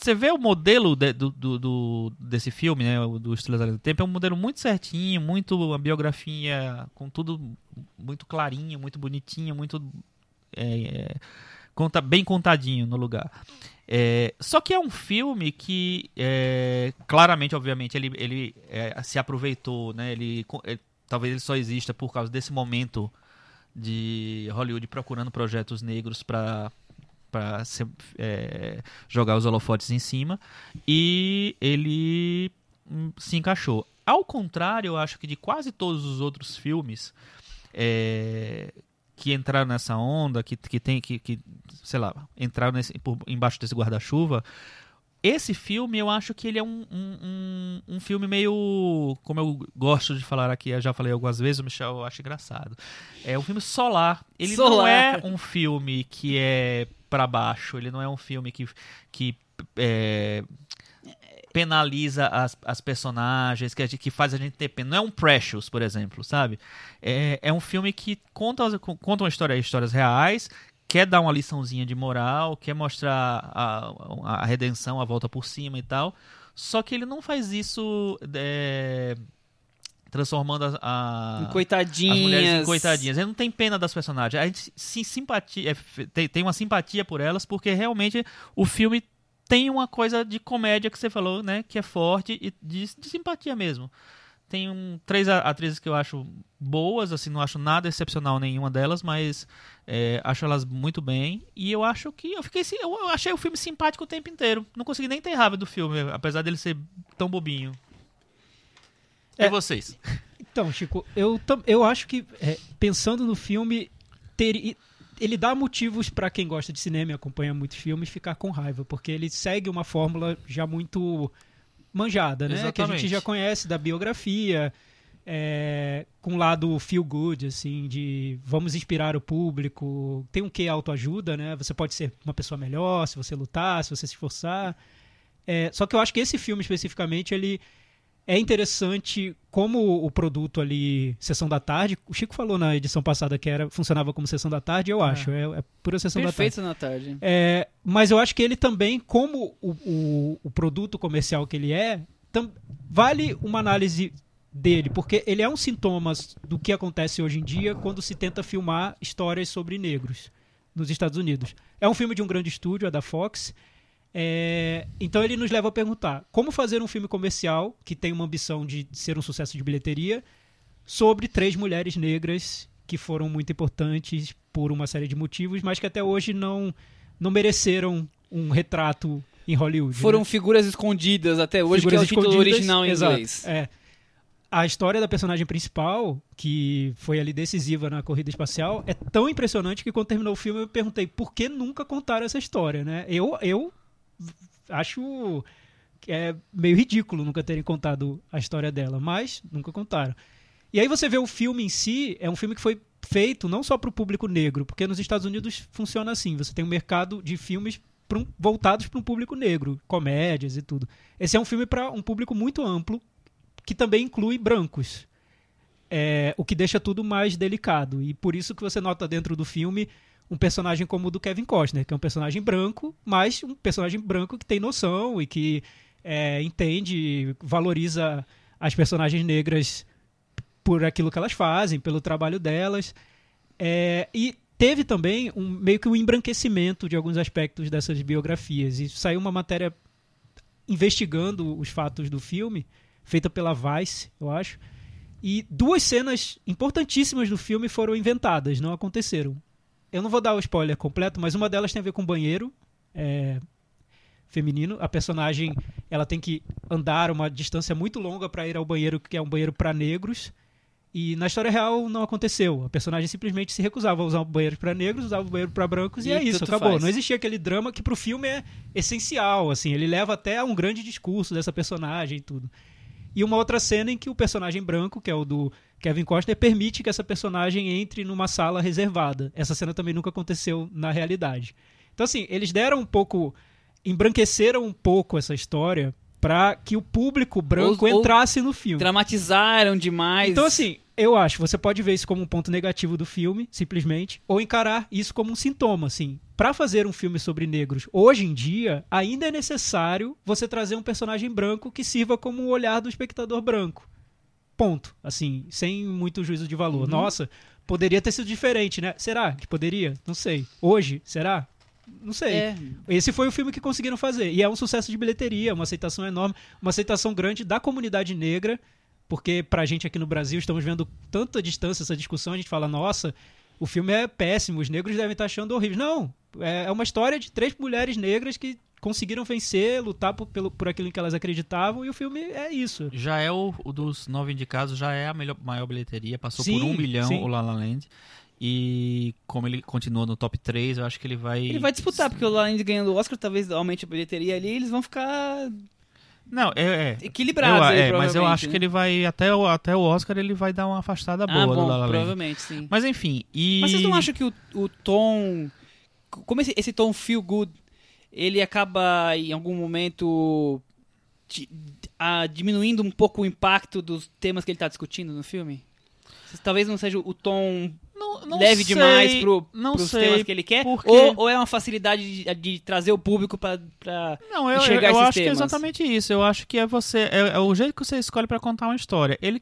você vê o modelo de- do, do- desse filme, né, do Além do Tempo, é um modelo muito certinho, muito uma biografia com tudo muito clarinho, muito bonitinho, muito é, é, conta, bem contadinho no lugar. É, só que é um filme que é, claramente, obviamente, ele, ele é, se aproveitou, né? Ele, co- é, talvez ele só exista por causa desse momento de Hollywood procurando projetos negros para para jogar os holofotes em cima e ele hum, se encaixou. Ao contrário, eu acho que de quase todos os outros filmes é, que entraram nessa onda, que, que tem que, que sei lá, entraram nesse, por, embaixo desse guarda-chuva, esse filme eu acho que ele é um, um, um, um filme meio. Como eu gosto de falar aqui, eu já falei algumas vezes, o Michel eu acho engraçado. É um filme solar. Ele não Solar. é um filme que é pra baixo, ele não é um filme que, que é, penaliza as, as personagens, que, que faz a gente ter pena. Não é um Precious, por exemplo, sabe? É, é um filme que conta, conta uma história, histórias reais, quer dar uma liçãozinha de moral, quer mostrar a, a redenção, a volta por cima e tal. Só que ele não faz isso é, transformando a, a- Coitadinhas. as mulheres em coitadinhas. Ele não tem pena das personagens. A gente se simpatia, é, tem, tem uma simpatia por elas, porque realmente o filme tem uma coisa de comédia que você falou, né? Que é forte e de, de simpatia mesmo. Tem um, três atrizes que eu acho boas, assim, não acho nada excepcional nenhuma delas, mas é, acho elas muito bem. E eu acho que eu fiquei, sim- eu eu achei o filme simpático o tempo inteiro. Não consegui nem ter raiva do filme, apesar dele ser tão bobinho. E É. vocês? Então, Chico, eu, eu acho que, é, pensando no filme, teri- ele dá motivos para quem gosta de cinema e acompanha muitos filmes ficar com raiva, porque ele segue uma fórmula já muito manjada, né? Que a Exatamente. gente já conhece da biografia, é, com um lado feel good, assim, de vamos inspirar o público. Tem um que autoajuda, né? Você pode ser uma pessoa melhor se você lutar, se você se esforçar. É, só que eu acho que esse filme especificamente ele é interessante como o produto ali sessão da tarde. O Chico falou na edição passada que era funcionava como sessão da tarde. Eu acho é, é pura sessão da tarde. Perfeito na tarde. É, mas eu acho que ele também, como o, o, o produto comercial que ele é, tam- vale uma análise dele, porque ele é um sintoma do que acontece hoje em dia quando se tenta filmar histórias sobre negros nos Estados Unidos. É um filme de um grande estúdio, é da Fox. É, então ele nos leva a perguntar como fazer um filme comercial que tem uma ambição de ser um sucesso de bilheteria sobre três mulheres negras que foram muito importantes por uma série de motivos, mas que até hoje não, não mereceram um retrato em Hollywood. Foram né? figuras escondidas até hoje, Figuras que é o título original em exato, inglês. É. A história da personagem principal, que foi ali decisiva na corrida espacial, é tão impressionante que quando terminou o filme eu perguntei por que nunca contaram essa história, né? Eu, eu acho que é meio ridículo nunca terem contado a história dela, mas nunca contaram. E aí você vê o filme em si, é um filme que foi feito não só para o público negro, porque nos Estados Unidos funciona assim, você tem um mercado de filmes um- voltados para um público negro, comédias e tudo. Esse é um filme para um público muito amplo, que também inclui brancos. É, o que deixa tudo mais delicado. E por isso que você nota dentro do filme um personagem como o do Kevin Costner, que é um personagem branco, mas um personagem branco que tem noção e que é, entende, valoriza as personagens negras por aquilo que elas fazem, pelo trabalho delas. É, e teve também um, meio que um embranquecimento de alguns aspectos dessas biografias. E saiu uma matéria investigando os fatos do filme, feita pela Vice, eu acho. E duas cenas importantíssimas do filme foram inventadas, não aconteceram. Eu não vou dar o spoiler completo, mas uma delas tem a ver com banheiro é, feminino. A personagem ela tem que andar uma distância muito longa para ir ao banheiro, que é um banheiro para negros. E na história real não aconteceu. A personagem simplesmente se recusava a usar o banheiro para negros, usava o banheiro para brancos e, E é isso, acabou. faz. Não existia aquele drama que pro filme é essencial, assim, ele leva até a um grande discurso dessa personagem e tudo. E uma outra cena em que o personagem branco, que é o do Kevin Costner, permite que essa personagem entre numa sala reservada. Essa cena também nunca aconteceu na realidade. Então, assim, eles deram um pouco. embranqueceram um pouco essa história para que o público branco Ou- ou entrasse no filme. Dramatizaram demais. Então, assim, Eu acho, você pode ver isso como um ponto negativo do filme, simplesmente, ou encarar isso como um sintoma, assim. Pra fazer um filme sobre negros hoje em dia, ainda é necessário você trazer um personagem branco que sirva como o olhar do espectador branco. Ponto. Assim, sem muito juízo de valor. Nossa, poderia ter sido diferente, né? Será que poderia? Não sei. Hoje, será? Não sei. É. Esse foi o filme que conseguiram fazer. E é um sucesso de bilheteria, uma aceitação enorme, uma aceitação grande da comunidade negra, porque pra gente aqui no Brasil estamos vendo tanta distância essa discussão, a gente fala, nossa, o filme é péssimo, os negros devem estar achando horrível. Não, é é uma história de três mulheres negras que conseguiram vencer, lutar por, pelo, por aquilo em que elas acreditavam, e o filme é isso. Já é o, o dos nove indicados, já é a melhor, maior bilheteria. Passou por Sim, um milhão sim. o La La Land. E como ele continua no top 3, eu acho que ele vai. Ele vai disputar, porque o La La Land ganhando o Oscar, talvez aumente a bilheteria ali, eles vão ficar Não, é. é. aí, é, mas eu acho que né? ele vai. Até o, até o Oscar ele vai dar uma afastada boa Ah, do bom, La La Land. provavelmente, sim. Mas enfim, e. Mas vocês não acham que o, o tom. Como esse, esse tom feel good, ele acaba em algum momento di- a- diminuindo um pouco o impacto dos temas que ele está discutindo no filme? Talvez não seja o tom não, não leve sei, demais pro, não pros sei, temas que ele quer? porque- Ou, ou é uma facilidade de, de trazer o público para. Não, eu, eu, enxergar eu esses acho que é temas. exatamente isso. Eu acho que é você. É, é o jeito que você escolhe pra contar uma história. Ele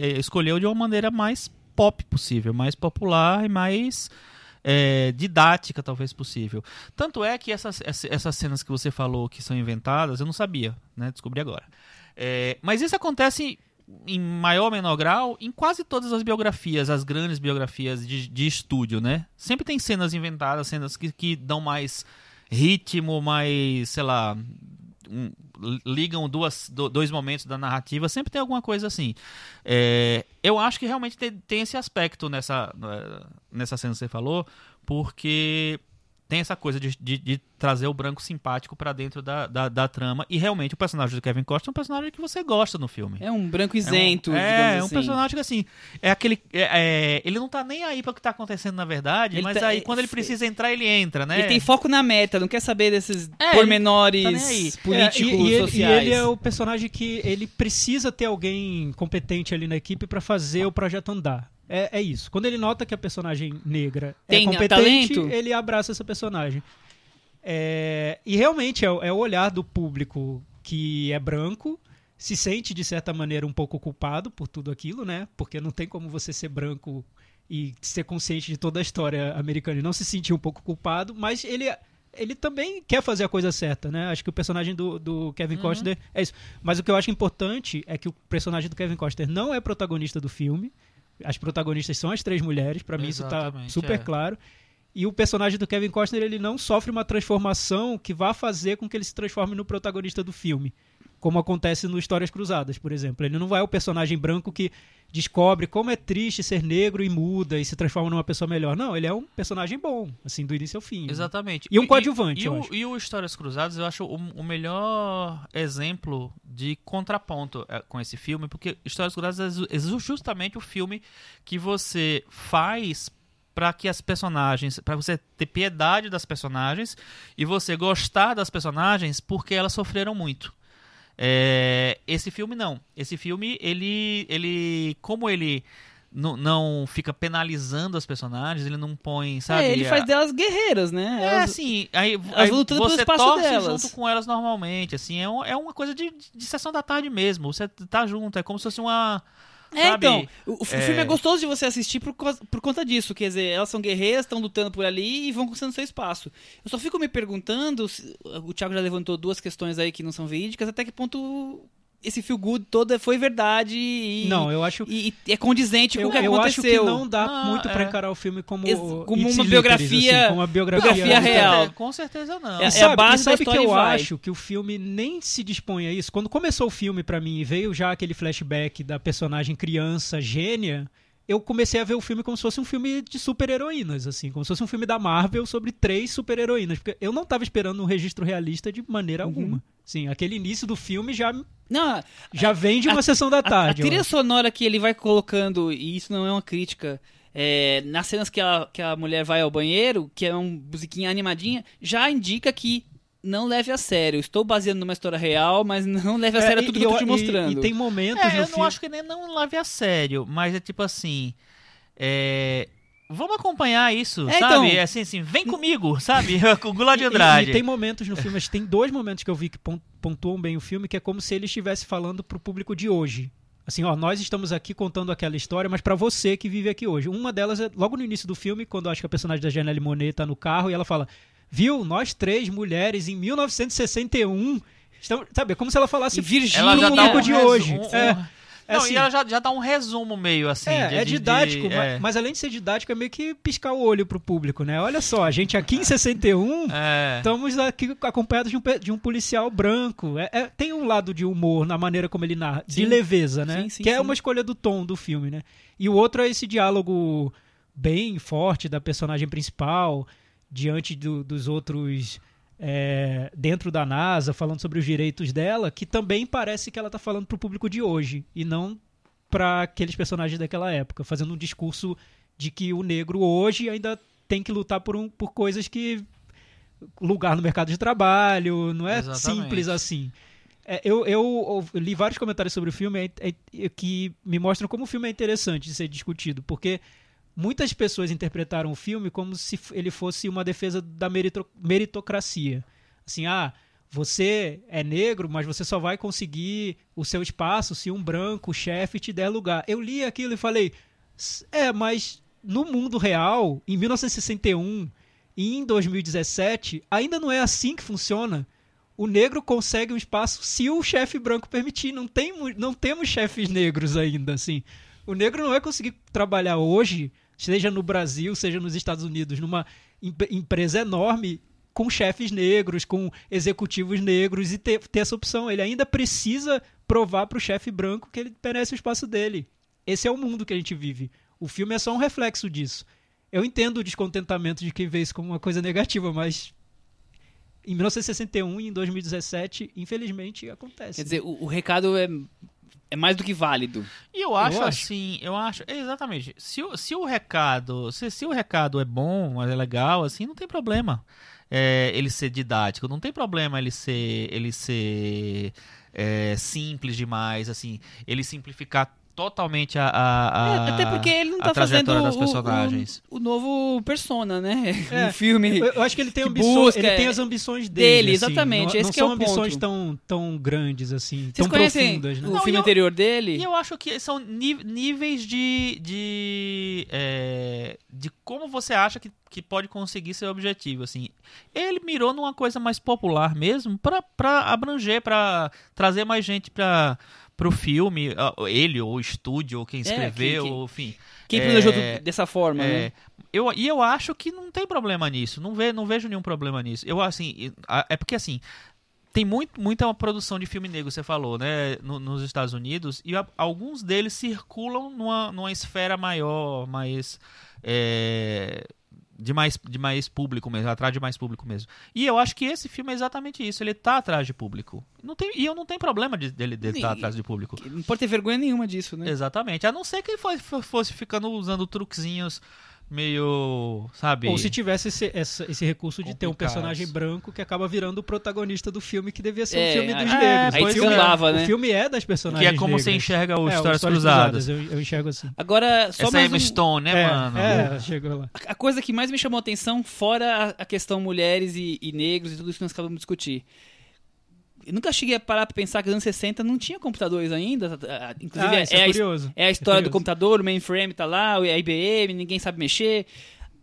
é, escolheu de uma maneira mais pop possível, mais popular e mais é, didática, talvez possível. Tanto é que essas, essa- essas cenas que você falou que são inventadas, eu não sabia, né? Descobri agora. É, mas isso acontece em maior ou menor grau em quase todas as biografias, as grandes biografias de, de estúdio, né? Sempre tem cenas inventadas, cenas que, que dão mais ritmo, mais, sei lá, um- ligam duas, do- dois momentos da narrativa, sempre tem alguma coisa assim. É, eu acho que realmente tem, tem esse aspecto nessa, eh, nessa cena que você falou, porque tem essa coisa de, de- de trazer o branco simpático pra dentro da, da, da trama, e realmente o personagem do Kevin Costa é um personagem que você gosta no filme. É um branco isento. É, um, é, digamos é um assim. personagem que assim, é aquele. é- é, ele não tá nem aí pra o que tá acontecendo na verdade, Ele mas tá- aí é- quando ele precisa entrar, ele entra, né? Ele tem foco na meta, não quer saber desses É, pormenores tá políticos, É, e, e ele, sociais. e ele é o personagem que ele precisa ter alguém competente ali na equipe pra fazer o projeto andar. É, é isso. Quando ele nota que a personagem negra Tem é competente, talento? ele abraça essa personagem. É, e realmente é, o- é o olhar do público que é branco, se sente de certa maneira um pouco culpado por tudo aquilo, né? Porque não tem como você ser branco e ser consciente de toda a história americana e não se sentir um pouco culpado, mas ele ele também quer fazer a coisa certa, né? Acho que o personagem do, do Kevin Uhum. Costner é isso. Mas o que eu acho importante é que o personagem do Kevin Costner não é protagonista do filme. As protagonistas são as três mulheres, pra mim isso tá super é. claro. E o personagem do Kevin Costner, ele não sofre uma transformação que vá fazer com que ele se transforme no protagonista do filme. Como acontece no Histórias Cruzadas, por exemplo. Ele não é o personagem branco que descobre como é triste ser negro e muda e se transforma numa pessoa melhor. Não, ele é um personagem bom, assim, do início ao fim. né? Exatamente. E um coadjuvante, E, eu o, e o Histórias Cruzadas, eu acho o, o melhor exemplo de contraponto eh, com esse filme, porque Histórias Cruzadas é é justamente o filme que você faz para que as personagens, para você ter piedade das personagens e você gostar das personagens porque elas sofreram muito. É, esse filme não. Esse filme, ele, ele como ele não, não fica penalizando as personagens, ele não põe, sabe? É, ele faz delas guerreiras, né? é, Elas- assim, aí, aí você torce delas. junto com elas normalmente, assim, é, um- é uma coisa de, de sessão da tarde mesmo, você tá junto, é como se fosse uma... É, sabe? então, o, É. filme é gostoso de você assistir por, por conta disso. Quer dizer, elas são guerreiras, estão lutando por ali e vão conquistando seu espaço. Eu só fico me perguntando, se- o Thiago já levantou duas questões aí que não são verídicas, até que ponto esse feel good toda foi verdade e, Não, eu acho e, e é condizente com eu, o que eu acho aconteceu. que não dá Ah, muito pra é. encarar o filme como, Ex- como uma literis, biografia- assim, como uma biografia, biografia real. Com certeza não. É- a sabe, base e da sabe que eu vai. acho que o filme nem se dispõe a isso. Quando começou o filme pra mim e veio já aquele flashback da personagem criança gênia, eu comecei a ver o filme como se fosse um filme de super-heroínas, assim, como se fosse um filme da Marvel sobre três super-heroínas, porque eu não tava esperando um registro realista de maneira Uhum. alguma. Sim, aquele início do filme já Não, já vem de uma sessão da a, a tarde. eu trilha sonora que ele vai colocando, e isso não é uma crítica, é, nas cenas que a, que a mulher vai ao banheiro, que é uma musiquinha animadinha, já indica que não leve a sério. Estou baseando numa história real, mas não leve a É, sério e- tudo e que eu tô te e- mostrando. E, tem momentos É, no eu não filme... acho que nem não leve a sério, mas é tipo assim. é, Vamos acompanhar isso, É, sabe? então- É assim, assim, vem comigo, sabe? Com o Gula de E- e- Andrade. E, tem momentos no filme, acho que tem dois momentos que eu vi que pon- pontuam bem o filme, que é como se ele estivesse falando pro público de hoje. Assim, ó, nós estamos aqui contando aquela história, mas pra você que vive aqui hoje. Uma delas é logo no início do filme, quando eu acho que a personagem da Janelle Monet tá no carro e ela fala: Viu, nós três mulheres em 1961. Estamos, sabe, é como se ela falasse Virgínia- público um de hoje. um- É, um- é Não, assim, e ela já, já dá um resumo meio assim. é, de- é de- de- didático, ma- é. mas, além de ser didático, é meio que piscar o olho pro público, né? Olha só, a gente aqui em 61 É. Estamos aqui acompanhados de um, de um policial branco. É- é- tem um lado de humor na maneira como ele narra, de Sim. leveza, né? Sim, sim, que é uma escolha do tom do filme, né? E o outro é esse diálogo bem forte da personagem principal diante do- dos outros é, dentro da NASA, falando sobre os direitos dela, que também parece que ela está falando para o público de hoje e não para aqueles personagens daquela época, fazendo um discurso de que o negro hoje ainda tem que lutar por, um, por coisas que lugar no mercado de trabalho, não é Exatamente. simples assim. É, eu, eu, eu li vários comentários sobre o filme é, é, que me mostram como o filme é interessante de ser discutido, porque muitas pessoas interpretaram o filme como se ele fosse uma defesa da merito- meritocracia. Assim, ah, você é negro, mas você só vai conseguir o seu espaço se um branco chefe te der lugar. Eu li aquilo e falei, "S- é, mas no mundo real, em 1961 e em 2017, ainda não é assim que funciona. O negro consegue um espaço se o chefe branco permitir. Não, tem, não temos chefes negros ainda, assim. O negro não vai conseguir trabalhar hoje, seja no Brasil, seja nos Estados Unidos, numa em- empresa enorme com chefes negros, com executivos negros e ter, ter essa opção. Ele ainda precisa provar para o chefe branco que ele merece o espaço dele. Esse é o mundo que a gente vive. O filme é só um reflexo disso. Eu entendo o descontentamento de quem vê isso como uma coisa negativa, mas em 1961 e em 2017, infelizmente, acontece. Quer dizer, o, o recado é, é mais do que válido. E eu acho, acho. assim, eu acho, exatamente. Se, o- se o recado, se, se o recado é bom, é legal, assim, não tem problema. É, ele ser didático, não tem problema ele ser, ele ser é, simples demais, assim, ele simplificar totalmente a, a, a- É, até porque ele não tá fazendo das o, personagens. o, o novo Persona, né? É, um filme. Eu, eu acho que ele tem que ambições, busca, ele tem é, as ambições dele, dele, assim. exatamente, Não, esse não que é são o ambições ponto. tão, tão grandes assim, Vocês tão profundas, né? o Não, filme e eu- anterior dele? E eu acho que são níveis de. de, é, de como você acha que, que pode conseguir seu objetivo. Assim. Ele mirou numa coisa mais popular mesmo pra abranger, pra trazer mais gente pra, pro filme. ah, Ele, ou o estúdio, ou quem escreveu, quem- ou enfim. Quem é, planejou tudo dessa forma, É, né? eu, e eu acho que não tem problema nisso. Não, ve, não vejo nenhum problema nisso. Eu, assim, é porque assim. Tem muito, muita produção de filme negro, você falou, né? no- nos Estados Unidos, e a- alguns deles circulam numa, numa esfera maior, mais. é, de mais, de mais público mesmo, atrás de mais público mesmo. E eu acho que esse filme é exatamente isso, ele tá atrás de público. Não tem, e eu não tenho problema de, dele estar Sim. atrás de público. Não pode ter vergonha nenhuma disso, né? Exatamente. A não ser que ele fosse, fosse ficando usando truquezinhos meio. Sabe? Ou se tivesse esse, essa- esse recurso de ter um personagem branco que acaba virando o protagonista do filme, que devia ser É, um filme dos aí- negros. aí Pois é, né? O filme é das que personagens é como você enxerga o É, Histórias Cruzadas. Eu, eu enxergo assim. Agora, só Essa mais Emma um- Stone, né, é, mano? é, chegou lá. A coisa que mais me chamou a atenção, fora a a questão mulheres e, e negros e tudo isso que nós acabamos de discutir. Nunca cheguei a parar pra pensar que nos anos 60 não tinha computadores ainda. ah, Inclusive, Ah, é, é a, curioso. é a história do curioso. computador, o mainframe tá lá, a IBM, ninguém sabe mexer.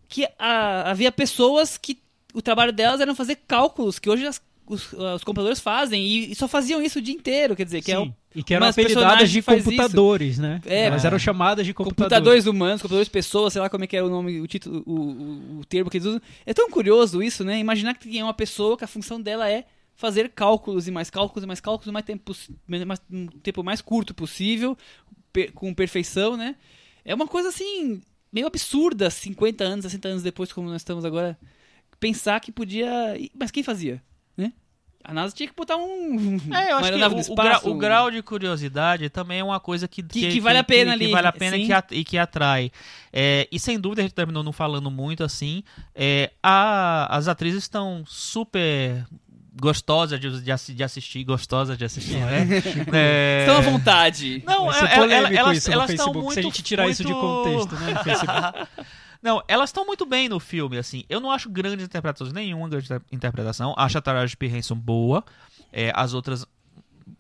Que ah, havia pessoas que o trabalho delas era fazer cálculos que hoje as- os, os computadores fazem e, e só faziam isso o dia inteiro. Quer dizer, que é Sim, o, e que eram apelidadas de faz isso. computadores, né? É, Elas eram chamadas de computadores. computadores humanos, computadores pessoas, sei lá como é que era o nome, o título, o, o, o termo que eles usam. É tão curioso isso, né? Imaginar que tem uma pessoa que a função dela é fazer cálculos e mais cálculos e mais cálculos mais tempo, mais, um tempo mais curto possível, per- com perfeição, né? É uma coisa assim, meio absurda, 50 anos, 60 anos depois, como nós estamos agora, pensar que podia. Mas quem fazia? Né? A NASA tinha que botar um. É, eu acho que o, do o gra- espaço, o grau de curiosidade também é uma coisa que, que vale a pena que, ali, vale a pena e sim. que, e que atrai. É, e sem dúvida, a gente terminou não falando muito assim. é, a- as atrizes estão super gostosa de, de, de assistir, gostosa de assistir, né? É, Estão à vontade. Não, Vai ser ela- ela- elas, elas estão muito se a gente tirar isso de muito- contexto, né. Não, elas estão muito bem no filme, assim. Eu não acho grandes interpretações, nenhuma grande inter- interpretação. Acho a Taraji P. Henson boa, é, as outras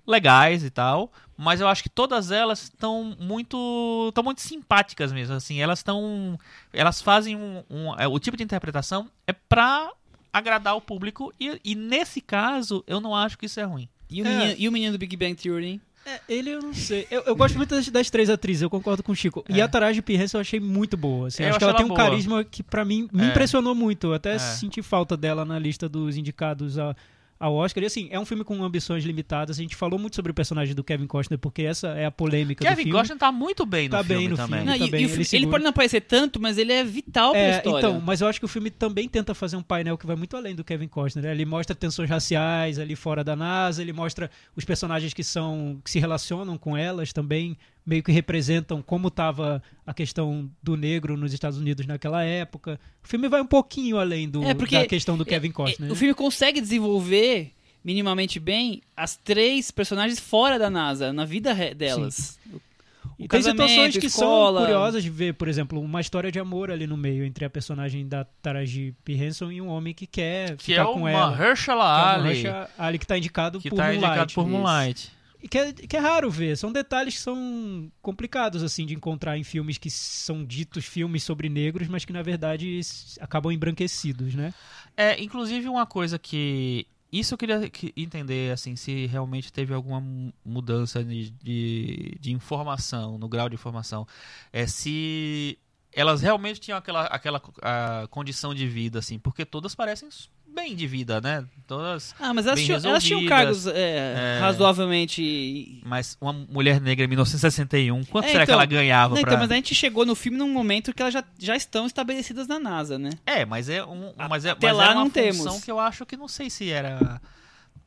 legais e tal, mas eu acho que todas elas estão muito estão muito simpáticas mesmo, assim. Elas estão elas fazem um, um- é, o tipo de interpretação é pra agradar o público e, e nesse caso eu não acho que isso é ruim. E o, É. menino, e o menino do Big Bang Theory? É, ele eu não sei. Eu, eu gosto muito das, das três atrizes, eu concordo com o Chico. E É. a Taraji P. Henson eu achei muito boa. assim. Eu acho que achei ela tem ela um boa. carisma que pra mim me É. impressionou muito. Eu até É. senti falta dela na lista dos indicados a, ao Oscar. E assim, é um filme com ambições limitadas. A gente falou muito sobre o personagem do Kevin Costner, porque essa é a polêmica do Kevin filme. Costner tá muito bem no Tá filme bem no também. filme. Não, e- também, e o ele filme- ele, pode não aparecer tanto, mas ele é vital pra É, história. então, mas eu acho que o filme também tenta fazer um painel que vai muito além do Kevin Costner. né? Ele mostra tensões raciais ali fora da NASA, ele mostra os personagens que são que se relacionam com elas também, meio que representam como estava a questão do negro nos Estados Unidos naquela época. O filme vai um pouquinho além do, É, porque da questão do Kevin É, Costner. O né? filme consegue desenvolver minimamente bem as três personagens fora da NASA, na vida delas. O E tem situações que escola. são curiosas de ver, por exemplo, uma história de amor ali no meio entre a personagem da Taraji P. Henson e um homem que quer Que ficar é com o ela. Que é o Ali, Mahershala Ali que tá indicado que por tá Moonlight. indicado por. Moonlight. Que é, que é raro ver. São detalhes que são complicados, assim, de encontrar em filmes que são ditos filmes sobre negros, mas que, na verdade, acabam embranquecidos, né? É, inclusive uma coisa que. Isso eu queria que- entender, assim, se realmente teve alguma mu- mudança de, de, de informação, no grau de informação. É se elas realmente tinham aquela, aquela a condição de vida, assim, porque todas parecem bem de vida, né? Todas. Ah, mas elas bem tinham, elas tinham cargos é, É. razoavelmente. Mas uma mulher negra em 1961, quanto É, será que então- ela ganhava Não, pra... então, mas a gente chegou no filme num momento que elas já, já estão estabelecidas na NASA, né? É, mas é um, mas é, até mas lá uma não função temos. que eu acho que não sei se era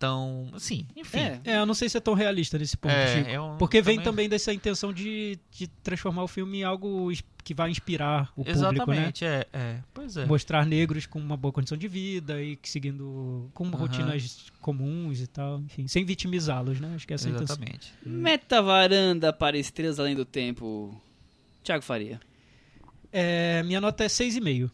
tão, assim, enfim. É. É, eu não sei se é tão realista nesse ponto, É, eu Porque vem também- também dessa intenção de, de transformar o filme em algo que vai inspirar o público, né? Exatamente, é, é. Pois é. Mostrar negros com uma boa condição de vida e que seguindo com Aham. rotinas comuns e tal, enfim, sem vitimizá-los, né? Acho que essa é a intenção. Exatamente. Metavaranda para Estrelas Além do Tempo. Tiago Faria. É, minha nota é 6,5.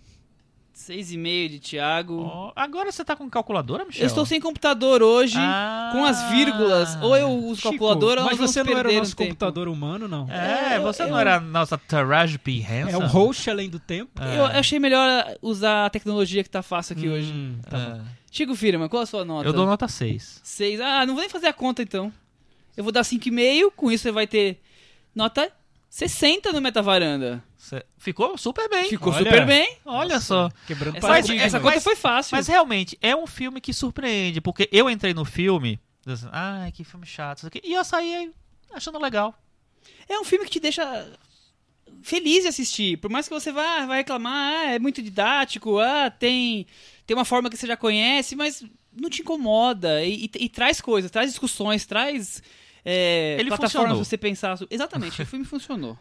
6,5 de Tiago. Ó, agora você tá com calculadora, Michel? Eu estou sem computador hoje, Ah. com as vírgulas. Ou eu uso Chico, calculadora ou mas você não era o nosso um tempo. computador humano, não. É, É, eu- você não eu- era a nossa Taraji P. Hanson? É o host além do tempo. É. Eu achei melhor usar a tecnologia que tá fácil aqui hoje. Hum, tá bom. É. Chico Firma, qual a sua nota? Eu dou nota 6. 6. Ah, não vou nem fazer a conta então. Eu vou dar 5,5, com isso você vai ter nota 60 no Metavaranda. Cê- Ficou super bem. Ficou Olha. super bem. Olha só. Quebrando Essa, paradigmas. essa conta foi fácil. Mas realmente, é um filme que surpreende, porque eu entrei no filme, ai, que filme chato, isso aqui, e eu saí achando legal. É um filme que te deixa feliz de assistir. Por mais que você vá, vá reclamar, ah, é muito didático, ah, tem, tem uma forma que você já conhece, mas não te incomoda. E, e- e traz coisas, traz discussões, traz é, Ele plataformas funcionou. pra você pensar. Exatamente, o filme funcionou.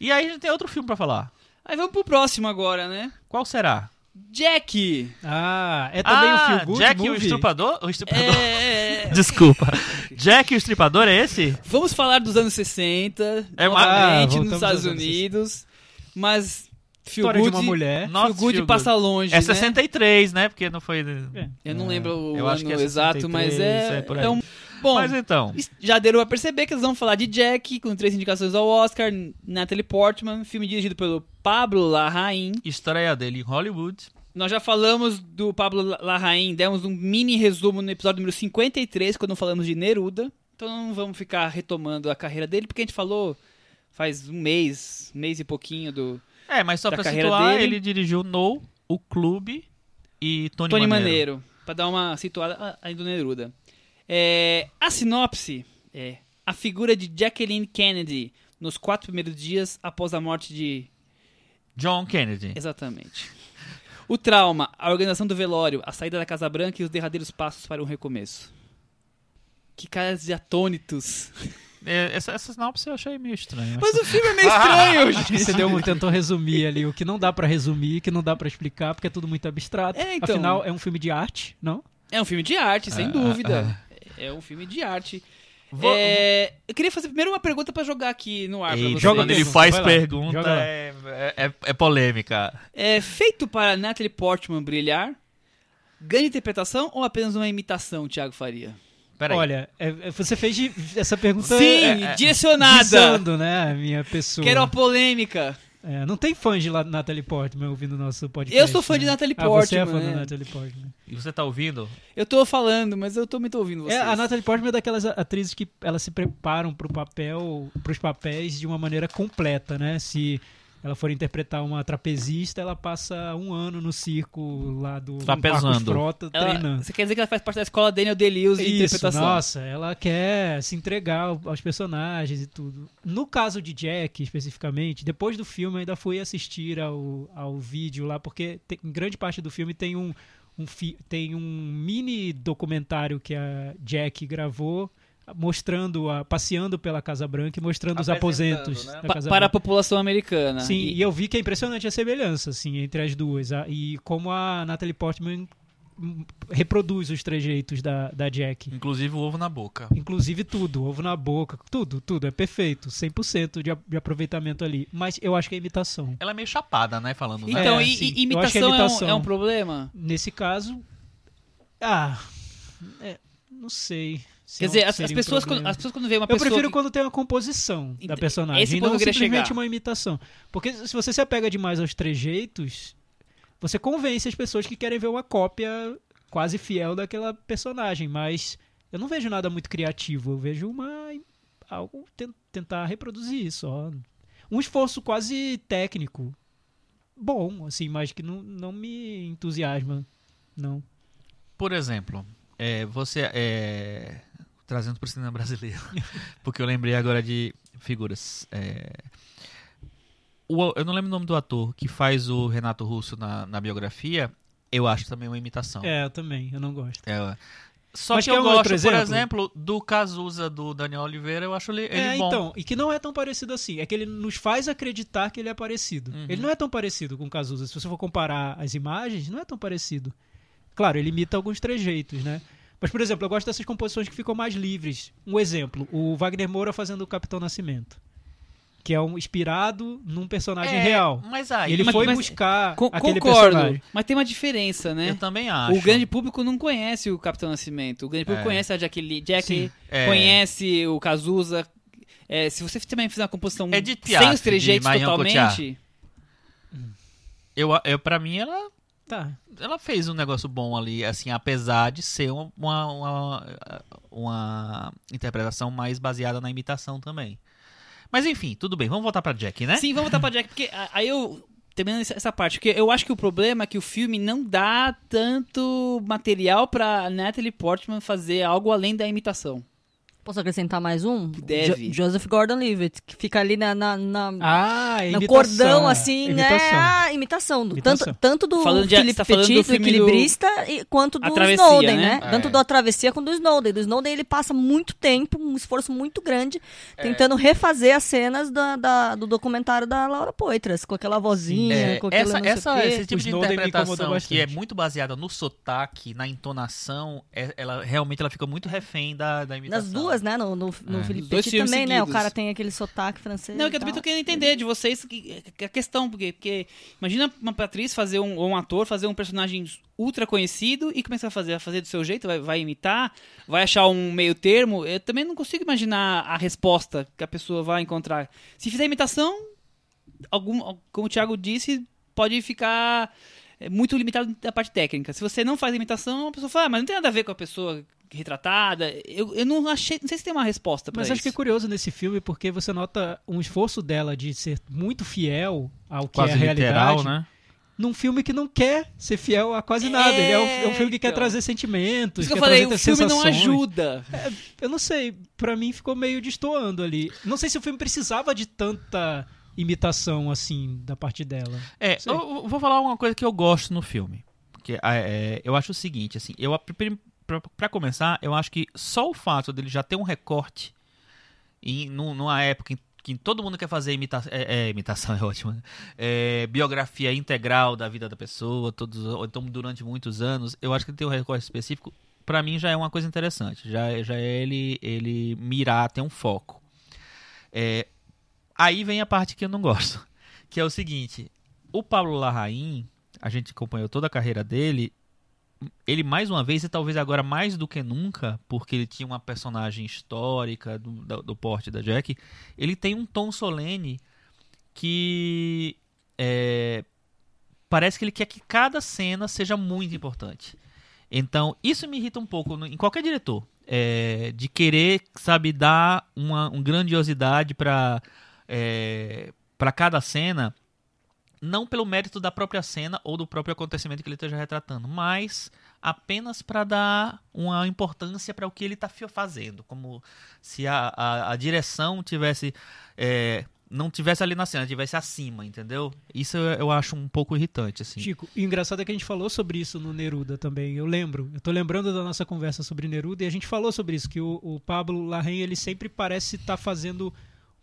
E aí a gente tem outro filme pra falar. Aí vamos pro próximo agora, né? Qual será? Jack! Ah, é também o ah, Feel Good Jack e o Movie? Estrupador? O Estrupador. É, Desculpa. Jack e o Estripador é esse? Vamos falar dos anos 60, É uma- Ah, novamente, voltamos nos Estados anos 60. Unidos, mas Feel História de Good, uma mulher. Nossa, Feel Good Feel passa longe, É né? 63, né? Porque não foi. É. Eu não lembro o Eu acho ano que é exato, mas 63, é, é por aí. é um... Bom, Mas então. já deram a perceber que eles vão falar de Jack, com três indicações ao Oscar, Natalie Portman, filme dirigido pelo Pablo Larraín. Estreia dele em Hollywood. Nós já falamos do Pablo Larraín, demos um mini resumo no episódio número 53, quando falamos de Neruda. Então não vamos ficar retomando a carreira dele, porque a gente falou faz um mês, mês e pouquinho do É, mas só Da pra carreira situar, dele. ele dirigiu No, O Clube e Tony, Tony Maneiro. Maneiro, pra dar uma situada ah, aí do Neruda. É, a sinopse é a figura de Jacqueline Kennedy nos quatro primeiros dias após a morte de John Kennedy. Exatamente. O trauma, a organização do velório, a saída da Casa Branca e os derradeiros passos para um recomeço. Que caras de atônitos. É, essa, essa sinopse eu achei meio estranha. Mas o filme é meio estranho, gente. você deu, tentou resumir ali o que não dá pra resumir, que não dá pra explicar, porque é tudo muito abstrato. É, então. Afinal, é um filme de arte, não? É um filme de arte, sem Ah, dúvida. É um filme de arte. Vou- É, eu queria fazer primeiro uma pergunta pra jogar aqui no ar pra Eita, vocês. Joga quando ele faz pergunta, é, é, é polêmica. É feito para Natalie Portman brilhar? Ganha interpretação ou apenas uma imitação, Thiago Faria? Peraí. Olha, é- é- você fez essa pergunta Sim, é- é- direcionada. visando, né, a minha pessoa. Quero uma polêmica. É, não tem fã de Natalie Portman ouvindo o nosso podcast. Eu sou fã de né? Natalie Ah, você é Portman, fã né? da Natalie Portman. E você tá ouvindo? Eu tô falando, mas eu também tô ouvindo vocês. É, a Natalie Portman é daquelas atrizes que elas se preparam pro papel, pros papéis de uma maneira completa, né? Se ela for interpretar uma trapezista, ela passa um ano no circo lá do Trapezando. Frota Ela- treinando. você quer dizer que ela faz parte da escola Daniel Day-Lewis de Isso, interpretação? nossa, ela quer se entregar ao- aos personagens e tudo. No caso de Jack, especificamente, depois do filme eu ainda fui assistir ao, ao vídeo lá, porque tem- em grande parte do filme tem um, um fi- tem um mini documentário que a Jack gravou mostrando, a, passeando pela Casa Branca e mostrando os aposentos né? da Pa- Casa para a Branca. população americana. Sim, E- e eu vi que é impressionante a semelhança, assim, entre as duas. a- e como a Natalie Portman reproduz os trejeitos da, da Jack. Inclusive o ovo na boca. Inclusive tudo, ovo na boca, tudo, tudo, é perfeito, 100% de, a- de aproveitamento ali. Mas eu acho que é imitação. Ela é meio chapada, né? Falando, né? Então, É, e- que é imitação, é, um, imitação. é um problema? Nesse caso, ah, é, não sei. Quer dizer, as, as um pessoas, quando, as pessoas quando vê uma Eu pessoa... prefiro que- quando tem uma composição da personagem, esse e não eu simplesmente chegar. uma imitação. Porque se você se apega demais aos trejeitos, você convence as pessoas que querem ver uma cópia quase fiel daquela personagem, mas eu não vejo nada muito criativo, eu vejo uma algo ten- tentar reproduzir isso, ó. Um esforço quase técnico. Bom, assim, mas que não, não me entusiasma. Não. Por exemplo, é, você. É, trazendo pro cinema brasileiro. porque eu lembrei agora de figuras. é, o- eu não lembro o nome do ator que faz o Renato Russo na, na biografia. Eu acho também uma imitação. É, eu também, eu não gosto. É, só Mas que quer eu gosto, outro por exemplo? exemplo, do Cazuza do Daniel Oliveira, eu acho ele, ele é, bom. então, e que não é tão parecido assim. É que ele nos faz acreditar que ele é parecido. Uhum. Ele não é tão parecido com o Cazuza. Se você for comparar as imagens, não é tão parecido. Claro, ele imita alguns trejeitos, né? Mas, por exemplo, eu gosto dessas composições que ficam mais livres. Um exemplo, o Wagner Moura fazendo o Capitão Nascimento. Que é um inspirado num personagem É, real. Mas aí, E ele mas- foi mas- buscar Co- aquele concordo, personagem. mas tem uma diferença, né? eu também acho. O grande público não conhece o Capitão Nascimento. O grande público É. conhece a Jack, Lee- Jack Sim. É. conhece o Cazuza. É, se você também fizer uma composição É de sem teatro, os trejeitos totalmente, Eu, eu, pra mim, ela Tá. ela fez um negócio bom ali, assim, apesar de ser uma, uma, uma, interpretação mais baseada na imitação também. Mas enfim, tudo bem, vamos voltar pra Jack, né? Sim, vamos voltar pra Jack, porque aí eu. Terminando essa- essa parte, porque eu acho que o problema é que o filme não dá tanto material pra Natalie Portman fazer algo além da imitação. Posso acrescentar mais um? Deve. Jo- Joseph Gordon-Levitt, que fica ali na, na, na- Ah, é no cordão, assim, né? Imitação. Ah, imitação. do- Imitação. Tanto, tanto do Falando de- Felipe tá falando Petit, do do, do- equilibrista, e, quanto do A Travessia, Snowden, né? né? Tanto É. do A Travessia quanto do Snowden. Do Snowden ele passa muito tempo, um esforço muito grande, tentando refazer as cenas da, da- do documentário da Laura Poitras, com aquela vozinha, É, com aquele essa, essa, esse tipo O de Snowden interpretação que é muito baseada no sotaque, na entonação, é- ela realmente ela fica muito refém da, da imitação. Nas duas, né? No, no, no É. Felipe Petit também, né? O seguidos. cara tem aquele sotaque francês. Não, que eu também tô querendo entender de vocês que, que a questão, porque, porque imagina uma atriz fazer um, ou um ator fazer um personagem ultra conhecido e começar a fazer, a fazer do seu jeito, vai, vai imitar, vai achar um meio termo. Eu também não consigo imaginar a resposta que a pessoa vai encontrar. Se fizer imitação, algum, como o Thiago disse, pode ficar é, muito limitado da parte técnica. Se você não faz imitação, a pessoa fala, ah, mas não tem nada a ver com a pessoa retratada. Eu, eu não achei, não sei se tem uma resposta pra Mas isso. acho que é curioso nesse filme porque você nota um esforço dela de ser muito fiel ao que Quase é a realidade. literal, né? Num filme que não quer ser fiel a quase nada. Ele é um, é um filme que quer então. trazer sentimentos, isso que quer eu falei, trazer o filme não sensações. ajuda. Eu não sei, pra mim ficou meio destoando ali. Não sei se o filme precisava de tanta imitação assim da parte dela. É, eu eu vou falar uma coisa que eu gosto no filme. Que é, é, eu acho o seguinte, assim, eu pra começar, eu acho que só o fato dele já ter um recorte em, nu- numa época em que todo mundo quer fazer imita é, é, imitação é ótima né? é, biografia integral da vida da pessoa todos então durante muitos anos eu acho que ter um recorte específico para mim já é uma coisa interessante já já é ele ele mirar ter um foco é, aí vem a parte que eu não gosto que é o seguinte o Pablo Larraín a gente acompanhou toda a carreira dele ele mais uma vez e talvez agora mais do que nunca, porque ele tinha uma personagem histórica do, do, do porte da Jack, ele tem um tom solene que é, parece que ele quer que cada cena seja muito importante. Então isso me irrita um pouco em qualquer diretor, é, de querer, sabe, dar uma, uma grandiosidade para é, para cada cena não pelo mérito da própria cena ou do próprio acontecimento que ele esteja retratando, mas apenas para dar uma importância para o que ele está fazendo, como se a, a, a direção tivesse é, não tivesse ali na cena, tivesse acima, entendeu? Isso eu, eu acho um pouco irritante, assim. Chico, o engraçado é que a gente falou sobre isso no Neruda também. Eu lembro, eu tô lembrando da nossa conversa sobre Neruda e a gente falou sobre isso que o, o Pablo Larraín ele sempre parece estar tá fazendo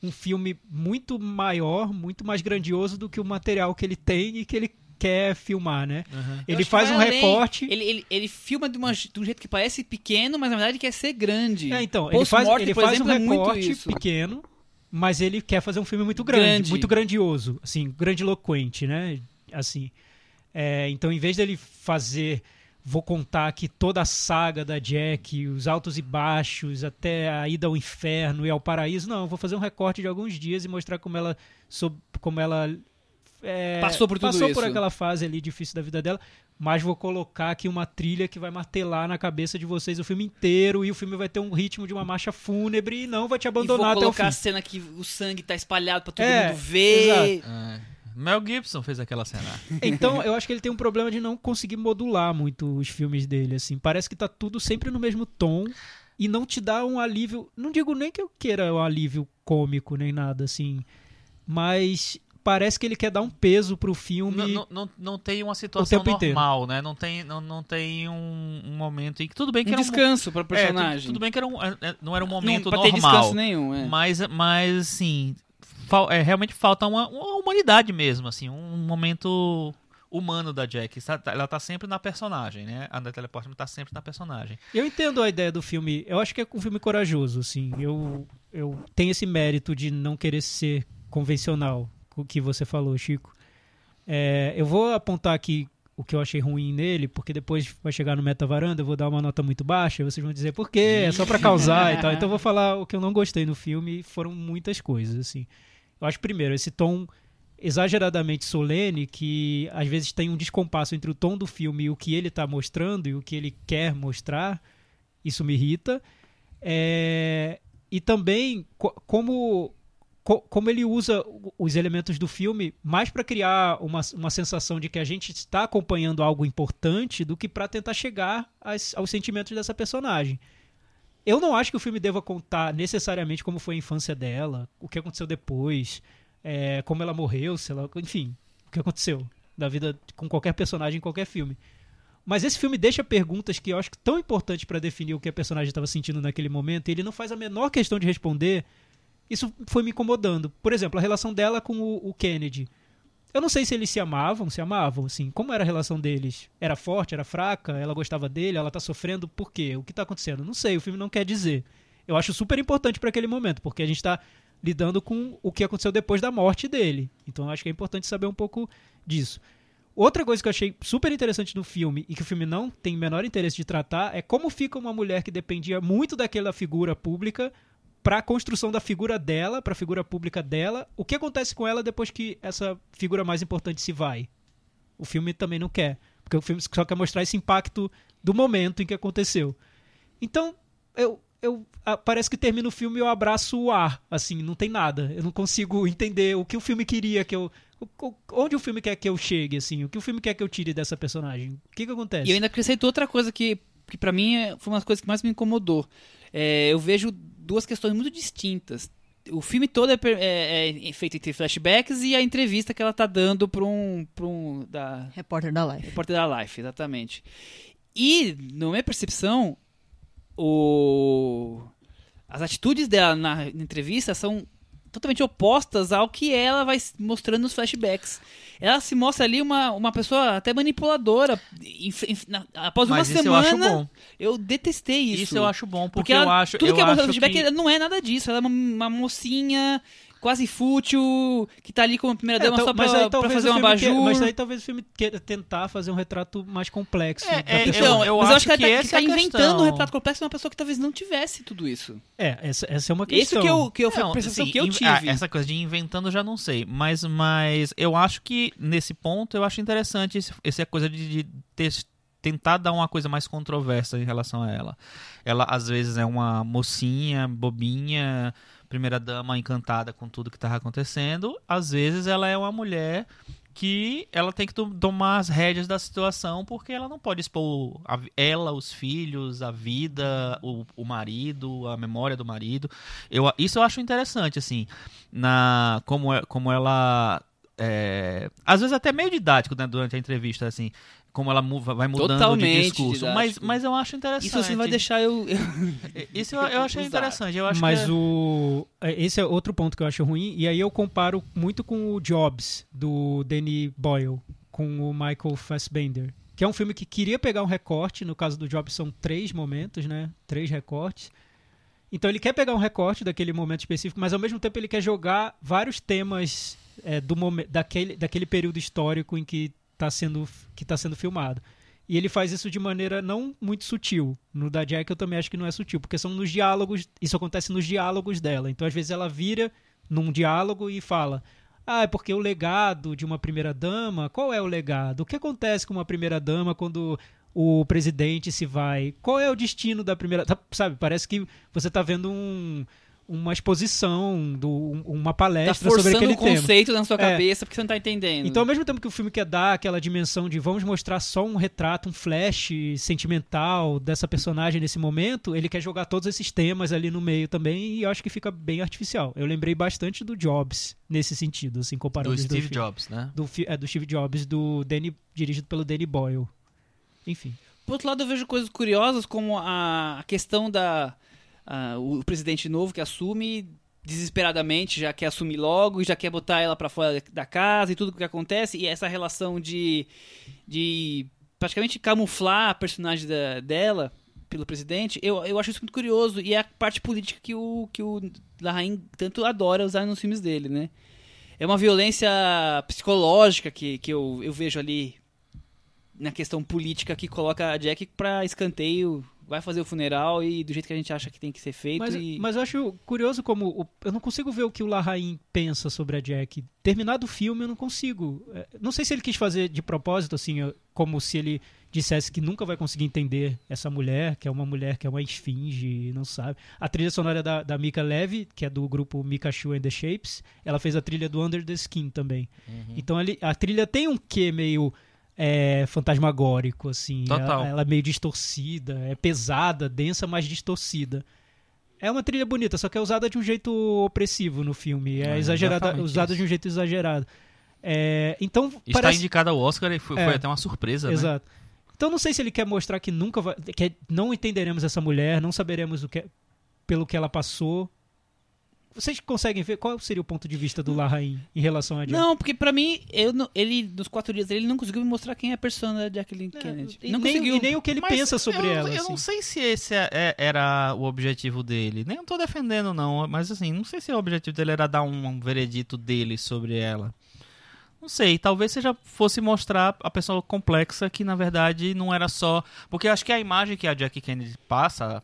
um filme muito maior, muito mais grandioso do que o material que ele tem e que ele quer filmar, né? Uhum. Ele faz um recorte. Ele, ele, ele filma de, uma, de, um jeito que parece pequeno, mas na verdade quer ser grande. É, então, ele faz, ele faz exemplo, um é recorte é pequeno, mas ele quer fazer um filme muito grande, grande. muito grandioso, assim, grandiloquente, né? Assim. É, então, em vez dele fazer vou contar aqui toda a saga da Jack, os altos e baixos, até a ida ao inferno e ao paraíso. Não, vou fazer um recorte de alguns dias e mostrar como ela, como ela é, passou por tudo passou isso. por aquela fase ali difícil da vida dela. Mas vou colocar aqui uma trilha que vai martelar na cabeça de vocês o filme inteiro e o filme vai ter um ritmo de uma marcha fúnebre e não vai te abandonar até o fim. colocar a cena que o sangue tá espalhado para todo é, mundo ver. Exato. É. Mel Gibson fez aquela cena. Então, eu acho que ele tem um problema de não conseguir modular muito os filmes dele, assim. Parece que tá tudo sempre no mesmo tom e não te dá um alívio. Não digo nem que eu queira um alívio cômico nem nada, assim. Mas parece que ele quer dar um peso pro filme. Não, não, não, não tem uma situação normal, inteiro. né? Não tem, não, não tem um, um momento em que tudo bem que um era descanso um, para personagem. É, tudo, tudo, bem que era um, é, é, não era um momento não, normal. Ter descanso nenhum, é. Mas, mas assim, é, realmente falta uma, uma humanidade mesmo, assim, um momento humano da Jack. Ela tá sempre na personagem, né? A Natalie Portman tá sempre na personagem. Eu entendo a ideia do filme. Eu acho que é um filme corajoso, assim. Eu, eu tenho esse mérito de não querer ser convencional, o que você falou, Chico. É, eu vou apontar aqui o que eu achei ruim nele, porque depois vai chegar no Meta Varanda, eu vou dar uma nota muito baixa, vocês vão dizer por quê, é só para causar e tal. Então eu vou falar o que eu não gostei no filme, foram muitas coisas, assim. Eu acho, primeiro, esse tom exageradamente solene que às vezes tem um descompasso entre o tom do filme e o que ele está mostrando e o que ele quer mostrar. Isso me irrita. É... E também co como, co como ele usa os elementos do filme mais para criar uma, uma sensação de que a gente está acompanhando algo importante do que para tentar chegar aos sentimentos dessa personagem. Eu não acho que o filme deva contar necessariamente como foi a infância dela, o que aconteceu depois, é, como ela morreu, sei lá, enfim, o que aconteceu da vida com qualquer personagem em qualquer filme. Mas esse filme deixa perguntas que eu acho tão importantes para definir o que a personagem estava sentindo naquele momento, e ele não faz a menor questão de responder. Isso foi me incomodando. Por exemplo, a relação dela com o, o Kennedy. Eu não sei se eles se amavam, se amavam, assim. Como era a relação deles? Era forte, era fraca? Ela gostava dele? Ela tá sofrendo por quê? O que tá acontecendo? Não sei, o filme não quer dizer. Eu acho super importante para aquele momento, porque a gente tá lidando com o que aconteceu depois da morte dele. Então eu acho que é importante saber um pouco disso. Outra coisa que eu achei super interessante no filme e que o filme não tem menor interesse de tratar é como fica uma mulher que dependia muito daquela figura pública para a construção da figura dela, para a figura pública dela, o que acontece com ela depois que essa figura mais importante se vai? O filme também não quer, porque o filme só quer mostrar esse impacto do momento em que aconteceu. Então, eu, eu parece que termina o filme e eu abraço o ar, assim, não tem nada. Eu não consigo entender o que o filme queria que eu onde o filme quer que eu chegue, assim, o que o filme quer que eu tire dessa personagem. O que que acontece? E eu ainda acrescento outra coisa que que para mim é, foi uma das coisas que mais me incomodou. É, eu vejo duas questões muito distintas. O filme todo é, é, é, feito entre flashbacks e a entrevista que ela tá dando para um, pra um da repórter da Life. Repórter da Life, exatamente. E, na minha percepção, o as atitudes dela na entrevista são totalmente opostas ao que ela vai mostrando nos flashbacks. Ela se mostra ali uma, uma pessoa até manipuladora. Inf- inf- na- após Mas uma isso eu acho semana, bom. eu detestei isso. Isso, eu acho bom, porque, Porque eu ela- acho. tudo eu que é mostrado no flashback que... não é nada disso. Ela é uma, uma mocinha quase fútil, que tá ali como primeira dama É, só tal- mas pra, aí pra talvez fazer o um filme que-. Mas aí talvez o filme queira tentar fazer um retrato mais complexo. É, da é. Então, eu mas eu acho acho que que tá, essa que tá é a inventando um retrato complexo de uma pessoa que talvez não tivesse tudo isso. É, essa, essa é uma Isso questão. que eu, que eu foi a Não, assim, que eu tive. ah, essa coisa de inventando eu já não sei. Mas, mas eu acho que nesse ponto eu acho interessante esse, essa coisa de, de ter- tentar dar uma coisa mais controversa em relação a ela. Ela às vezes é uma mocinha, bobinha, primeira dama encantada com tudo que estava acontecendo. Às vezes ela é uma mulher que ela tem que to- tomar as rédeas da situação porque ela não pode expor a ela, os filhos, a vida, o, o marido, a memória do marido. Eu, isso eu acho interessante, assim, na como, é- como ela. é, às vezes até meio didático né, durante a entrevista, assim, como ela vai mudando Totalmente de discurso. Mas, didático. mas eu acho interessante. Isso você vai deixar eu. Isso eu, eu achei usar. interessante. Eu acho Mas que é- o é, esse é outro ponto que eu acho ruim e aí eu comparo muito com o Jobs do Danny Boyle com o Michael Fassbender, que é um filme que queria pegar um recorte, no caso do Jobs são três momentos, né? Três recortes. Então ele quer pegar um recorte daquele momento específico, mas ao mesmo tempo ele quer jogar vários temas é, do momen- daquele, daquele período histórico em que está sendo que está sendo filmado. E ele faz isso de maneira não muito sutil. No da Jack eu também acho que não é sutil, porque são nos diálogos, isso acontece nos diálogos dela. Então às vezes ela vira num diálogo e fala: "Ah, é porque o legado de uma primeira dama, qual é o legado? O que acontece com uma primeira dama quando o presidente se vai? Qual é o destino da primeira, tá- sabe? Parece que você está vendo um uma exposição, do, um- uma Tá palestra sobre forçando aquele o tema. conceito na sua É. cabeça porque você não tá entendendo. Então, ao mesmo tempo que o filme quer dar aquela dimensão de vamos mostrar só um retrato, um flash sentimental dessa personagem nesse momento, ele quer jogar todos esses temas ali no meio também e eu acho que fica bem artificial. Eu lembrei bastante do Jobs nesse sentido, assim, comparando do os dois Steve filmes. Jobs, né? Do, é, do Steve Jobs, do Danny, dirigido pelo Danny Boyle. Enfim. Por outro lado, eu vejo coisas curiosas como a questão da. A- o presidente novo que assume desesperadamente, já quer assumir logo, já quer botar ela pra fora da casa e tudo o que acontece, e essa relação de. de praticamente camuflar a personagem da- dela pelo presidente, eu, eu acho isso muito curioso, e é a parte política que o, que o Larraín tanto adora usar nos filmes dele, né? É uma violência psicológica que, que eu, eu vejo ali na questão política que coloca a Jack pra escanteio, vai fazer o funeral e do jeito que a gente acha que tem que ser feito. Mas, e... mas eu acho curioso como. o- eu não consigo ver o que o Larraín pensa sobre a Jack. Terminado o filme, eu não consigo. É, Não sei se ele quis fazer de propósito, assim, como se ele dissesse que nunca vai conseguir entender essa mulher, que é uma mulher que é uma esfinge, não sabe. A trilha sonora da, da Mika Levy, que é do grupo Mikachu and the Shapes, ela fez a trilha do Under the Skin também. Então ali, a trilha tem um quê meio é, fantasmagórico, assim. Total. Ela, é meio distorcida, é pesada, densa, mas distorcida. É uma trilha bonita, só que é usada de um jeito opressivo no filme. É, É, exagerada, usada isso. de um jeito exagerado. É, então, Está parece... indicado ao Oscar e foi, É. foi até uma surpresa, né? Exato. Então não sei se ele quer mostrar que nunca vai, que não entenderemos essa mulher, não saberemos o que pelo que ela passou. Vocês conseguem ver qual seria o ponto de vista do Larraín em relação a Jack? Não, porque pra mim, eu não- ele, nos quatro dias dele, ele não conseguiu me mostrar quem é a persona da Jacqueline Kennedy. e, não nem, conseguiu. e nem o que ele Mas pensa sobre eu, ela. Eu assim. não sei se esse é- é- era o objetivo dele. Nem tô defendendo, não. Mas assim, não sei se o objetivo dele era dar um, um veredito dele sobre ela. Não sei, talvez seja fosse mostrar a pessoa complexa que na verdade não era só. Porque eu acho que a imagem que a Jackie Kennedy passa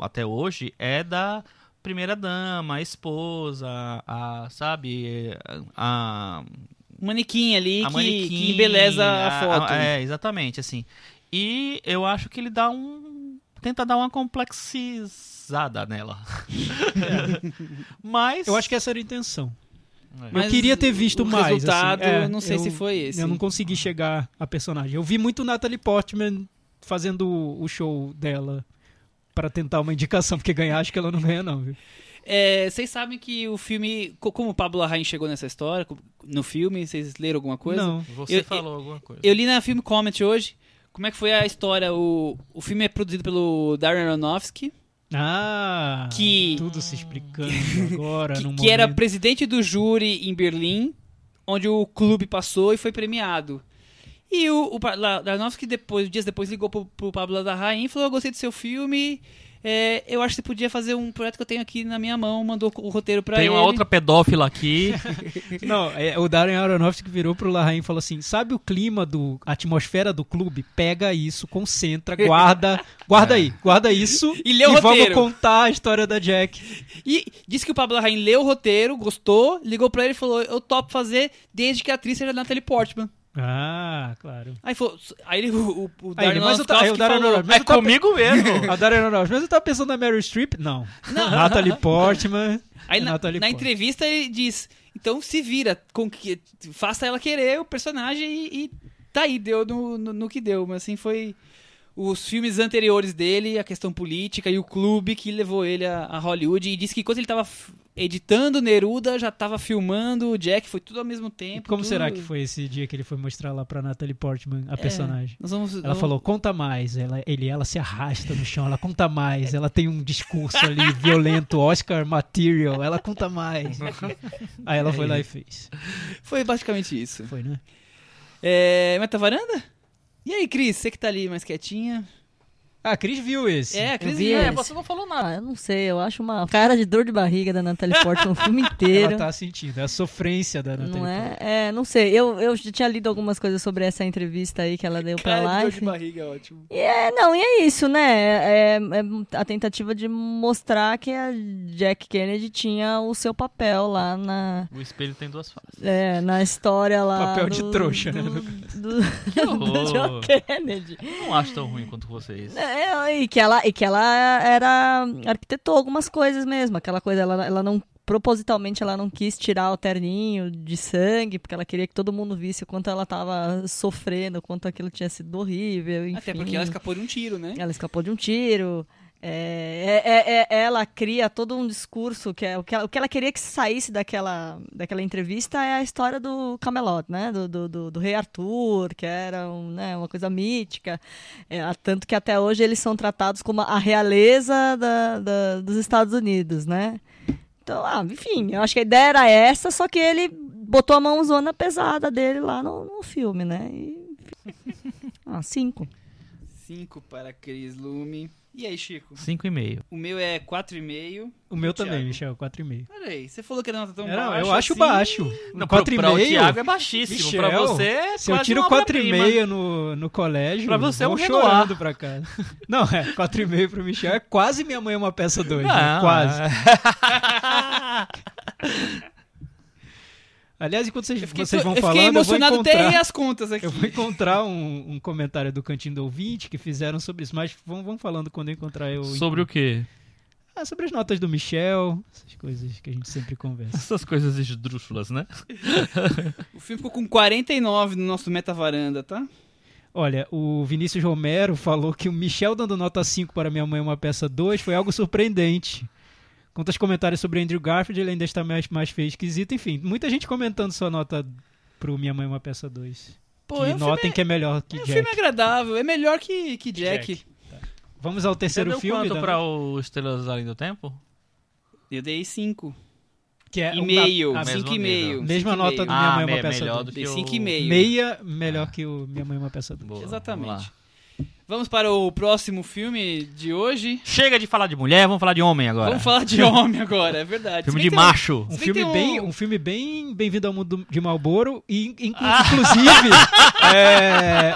até hoje é da primeira dama, a esposa, a, sabe, a, Um manequim ali a que, manequim, que embeleza a, foto. é, exatamente, assim. E eu acho que ele dá um. Tenta dar uma complexizada nela. Mas. Eu acho que essa era a intenção. Mas eu queria ter visto o mais. resultado, assim. É, não sei eu- se foi esse. Eu não consegui chegar a personagem. Eu vi muito Natalie Portman fazendo o show dela para tentar uma indicação, porque ganhar acho que ela não ganha não, viu? É, vocês sabem que o filme. co- Como o Pablo Larraín chegou nessa história, no filme, vocês leram alguma coisa? Não. Você Eu- falou alguma coisa. Eu li na Film Comment hoje como é que foi a história. O, o filme é produzido pelo Darren Aronofsky, Ah, Que- tudo se explicando agora. que, que era presidente do júri em Berlim, onde o clube passou e foi premiado. E o, o Aronofsky, depois, dias depois, ligou pro, pro Pablo Larraín e falou: Eu gostei do seu filme. é, eu acho que você podia fazer um projeto que eu tenho aqui na minha mão. Mandou o roteiro pra Tem ele. uma outra pedófila aqui. Não, é, o Darren Aronofsky virou pro Larraín e falou assim: sabe o clima do. a atmosfera do clube? Pega isso, concentra, guarda. Guarda aí, guarda isso. E lê o vamos roteiro. contar a história da Jack. E disse que o Pablo Larraín leu o roteiro, gostou, ligou pra ele e falou: Eu topo fazer desde que a atriz seja Natalie Portman. Ah, claro. Aí, falou, aí ele, o, o, Darren Aronofsky falou, é comigo mesmo. A Darren Aronofsky, mas eu tava pensando na Meryl Streep? Não. Natalie Portman. Aí na, Natalie na Portman. entrevista ele diz: então se vira, com que, faça ela querer o personagem e, e tá aí, deu no, no, no que deu. Mas assim foi os filmes anteriores dele, a questão política e o clube que levou ele a, a Hollywood. E disse que quando ele tava f- editando Neruda, já tava filmando o Jack, foi tudo ao mesmo tempo. Como tudo- será que foi esse dia que ele foi mostrar lá pra Natalie Portman a personagem? Nós vamos, Ela nós falou, conta mais. Ela, ele, ela se arrasta no chão, ela conta mais. Ela tem um discurso ali violento, Oscar material. Ela conta mais. Aí ela foi lá e fez. vamos- Foi basicamente isso. Foi, né? É, Meta Varanda? E aí, Cris, você que tá ali mais quietinha? Ah, a Cris viu esse. É, a Cris vi viu. É, você não falou nada. Ah, eu não sei, eu acho uma cara de dor de barriga da Natalie Portman o filme inteiro. Ela tá sentindo, é a sofrência da Natalie Não Portman. é? É, não sei. Eu, eu já tinha lido algumas coisas sobre essa entrevista aí que ela deu pra Cara, de dor de barriga, é ótimo. E é, não, e é isso, né? É, é a tentativa de mostrar que a Jack Kennedy tinha o seu papel lá na, O espelho tem duas faces. é, na história lá. Papel de do- trouxa, né? do, do, Que do. John Kennedy. Não acho tão ruim quanto vocês. É, e, que ela, e que ela era arquitetou algumas coisas mesmo. Aquela coisa, ela, ela não. Propositalmente ela não quis tirar o terninho de sangue, porque ela queria que todo mundo visse o quanto ela tava sofrendo, o quanto aquilo tinha sido horrível. Enfim. Até porque ela escapou de um tiro, né? Ela escapou de um tiro. É, é- é- é- ela cria todo um discurso que é o que ela, o que ela queria que saísse daquela, daquela entrevista é a história do Camelot, né? Do, do, do- do rei Arthur, que era um, né, uma coisa mítica. É, tanto que até hoje eles são tratados como a realeza da- da- dos Estados Unidos, né? Então, ah, enfim, eu acho que a ideia era essa, só que ele botou a mãozona pesada dele lá no, no filme, né? E, ah, cinco. Cinco para Cris Lume. E aí, Chico? Cinco e meio. O meu é 4,5. O meu O também, Thiago? Michel, 4,5. Peraí, você falou que a nota tão É, Não, baixa eu acho assim? baixo. Não, pro, pra o 4,5. Thiago é baixíssimo. Michel, pra você é Se eu quase tiro uma obra-prima. 4,5 no, no colégio, Pra você é um chorando pra casa. Não, é, 4,5 pro Michel é quase Minha Mãe é uma Peça 2, né? Não, quase. é. Aliás, enquanto vocês, Eu fiquei, vocês vão eu fiquei falando, eu vou emocionado até encontrar... errei as contas aqui. Eu vou encontrar um, um comentário do Cantinho do Ouvinte que fizeram sobre isso, mas vamos, vamos falando quando eu encontrar eu. Sobre o quê? Ah, sobre as notas do Michel, essas coisas que a gente sempre conversa. Essas coisas esdrúxulas, né? O filme ficou com 49 no nosso Meta Varanda, tá? Olha, o Vinícius Romero falou que o Michel dando nota 5 para Minha Mãe é uma Peça 2 foi algo surpreendente. Quanto aos comentários sobre Andrew Garfield, ele ainda está mais, mais feio esquisito. Enfim, muita gente comentando sua nota pro Minha Mãe é uma Peça 2. Pô, que é um notem filme, que é melhor que é um Jack. filme agradável. É melhor que, que Jack. Jack. Vamos ao Você terceiro deu filme, quanto pra o Estrelas Além do Tempo? Eu dei 5. que é e 5 e meio. Mesma cinco nota meio. do Minha Mãe é uma me- Peça melhor 2. do que Dei o... 5 e meio. Meia melhor que o Minha Mãe é uma Peça 2. Boa, Exatamente. Vamos para o próximo filme de hoje. Chega de falar de mulher, vamos falar de homem agora. Vamos falar de homem agora, é verdade. Filme de um- macho. Um bem filme, tem bem, um- um filme bem bem-vindo ao mundo de Malboro e in- inclusive é,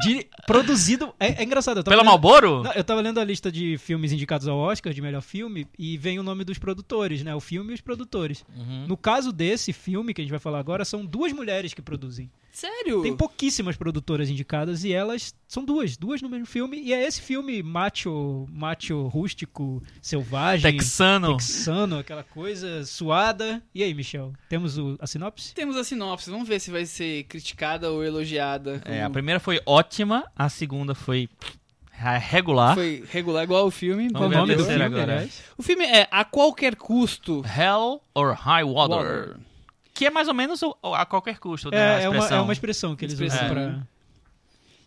de- produzido é, é engraçado. Pela lendo- Malboro? Não, eu tava lendo a lista de filmes indicados ao Oscar de melhor filme e vem o nome dos produtores, né? O filme e os produtores. Uhum. No caso desse filme que a gente vai falar agora, são duas mulheres que produzem. Sério? Tem pouquíssimas produtoras indicadas e elas são duas, duas no mesmo filme. E é esse filme macho, macho rústico, selvagem, Texano. texano, aquela coisa suada. E aí, Michel, temos o, a sinopse? Temos a sinopse. Vamos ver se vai ser criticada ou elogiada. É, a como primeira foi ótima, a segunda foi regular. Foi regular igual o filme. O ver a terceira filme, agora. aliás? O filme é A Qualquer Custo. Hell or High Water. Water. Que é mais ou menos o- a qualquer custo, né? É, é, uma, expressão. é uma expressão que eles Expressão. usam pra...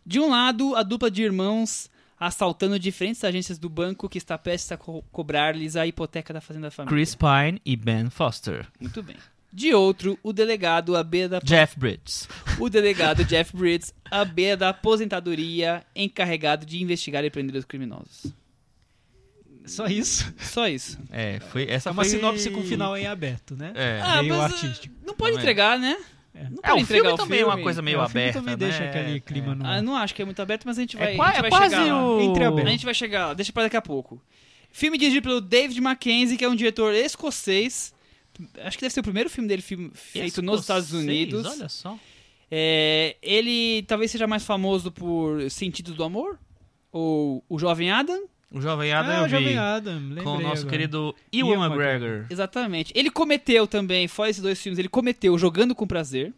De um lado, a dupla de irmãos assaltando diferentes agências do banco que está prestes a co- cobrar-lhes a hipoteca da fazenda da família. Chris Pine e Ben Foster. Muito bem. De outro, o delegado à beira da Jeff Bridges. o delegado Jeff Bridges à beira da aposentadoria encarregado de investigar e prender os criminosos. Só isso. Só isso. É, foi, essa É uma foi... sinopse com final em aberto, né? É. Ah, Meio mas, artístico. Não pode é. entregar, né? É. Não É, pode o entregar filme o também é filme. uma coisa meio É, o filme aberta, também né? deixa aquele clima no... Ah, não acho que é muito aberto, mas a gente vai, É, a gente é vai quase chegar lá. o... A gente vai chegar lá, deixa pra daqui a pouco. Filme dirigido pelo David Mackenzie, que é um diretor escocês. Acho que deve ser o primeiro filme dele filme feito nos Estados Unidos. Olha só. É, ele talvez seja mais famoso por Sentidos do Amor, ou O Jovem Adam. O Jovem Adam Ah, eu o Jovem vi Adam, com o nosso agora. querido Ewan Ewan McGregor. McGregor. Exatamente. Ele cometeu também, fora esses dois filmes, ele cometeu Jogando com Prazer.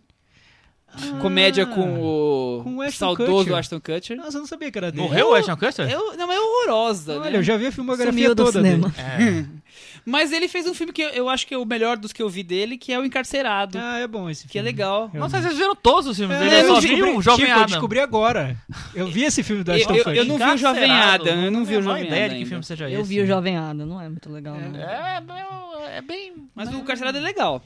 Ah, comédia com o, com o Ashton saudoso Kutcher. Ashton Kutcher. Nossa, eu não sabia que era dele. Morreu o Ashton Kutcher? Eu, não, mas é horrorosa, Olha, né? eu já vi a filmografia toda cinema. dele. É. Mas ele fez um filme que eu, eu acho que é o melhor dos que eu vi dele, que é O Encarcerado. Ah, é bom esse filme. que é legal. Eu Nossa, vi. vocês viram todos os filmes É, dele? eu Eu só descobri- vi o Jovem Chico, eu Adam. descobri agora. Eu vi esse filme do Eu- Ashton eu- Kutcher. eu não vi o Jovem Adam, eu não vi o Jovem ideia de que filme seja Eu esse. vi o Jovem Adam, não é muito legal. não. É, é, é bem... Mas o Encarcerado é legal.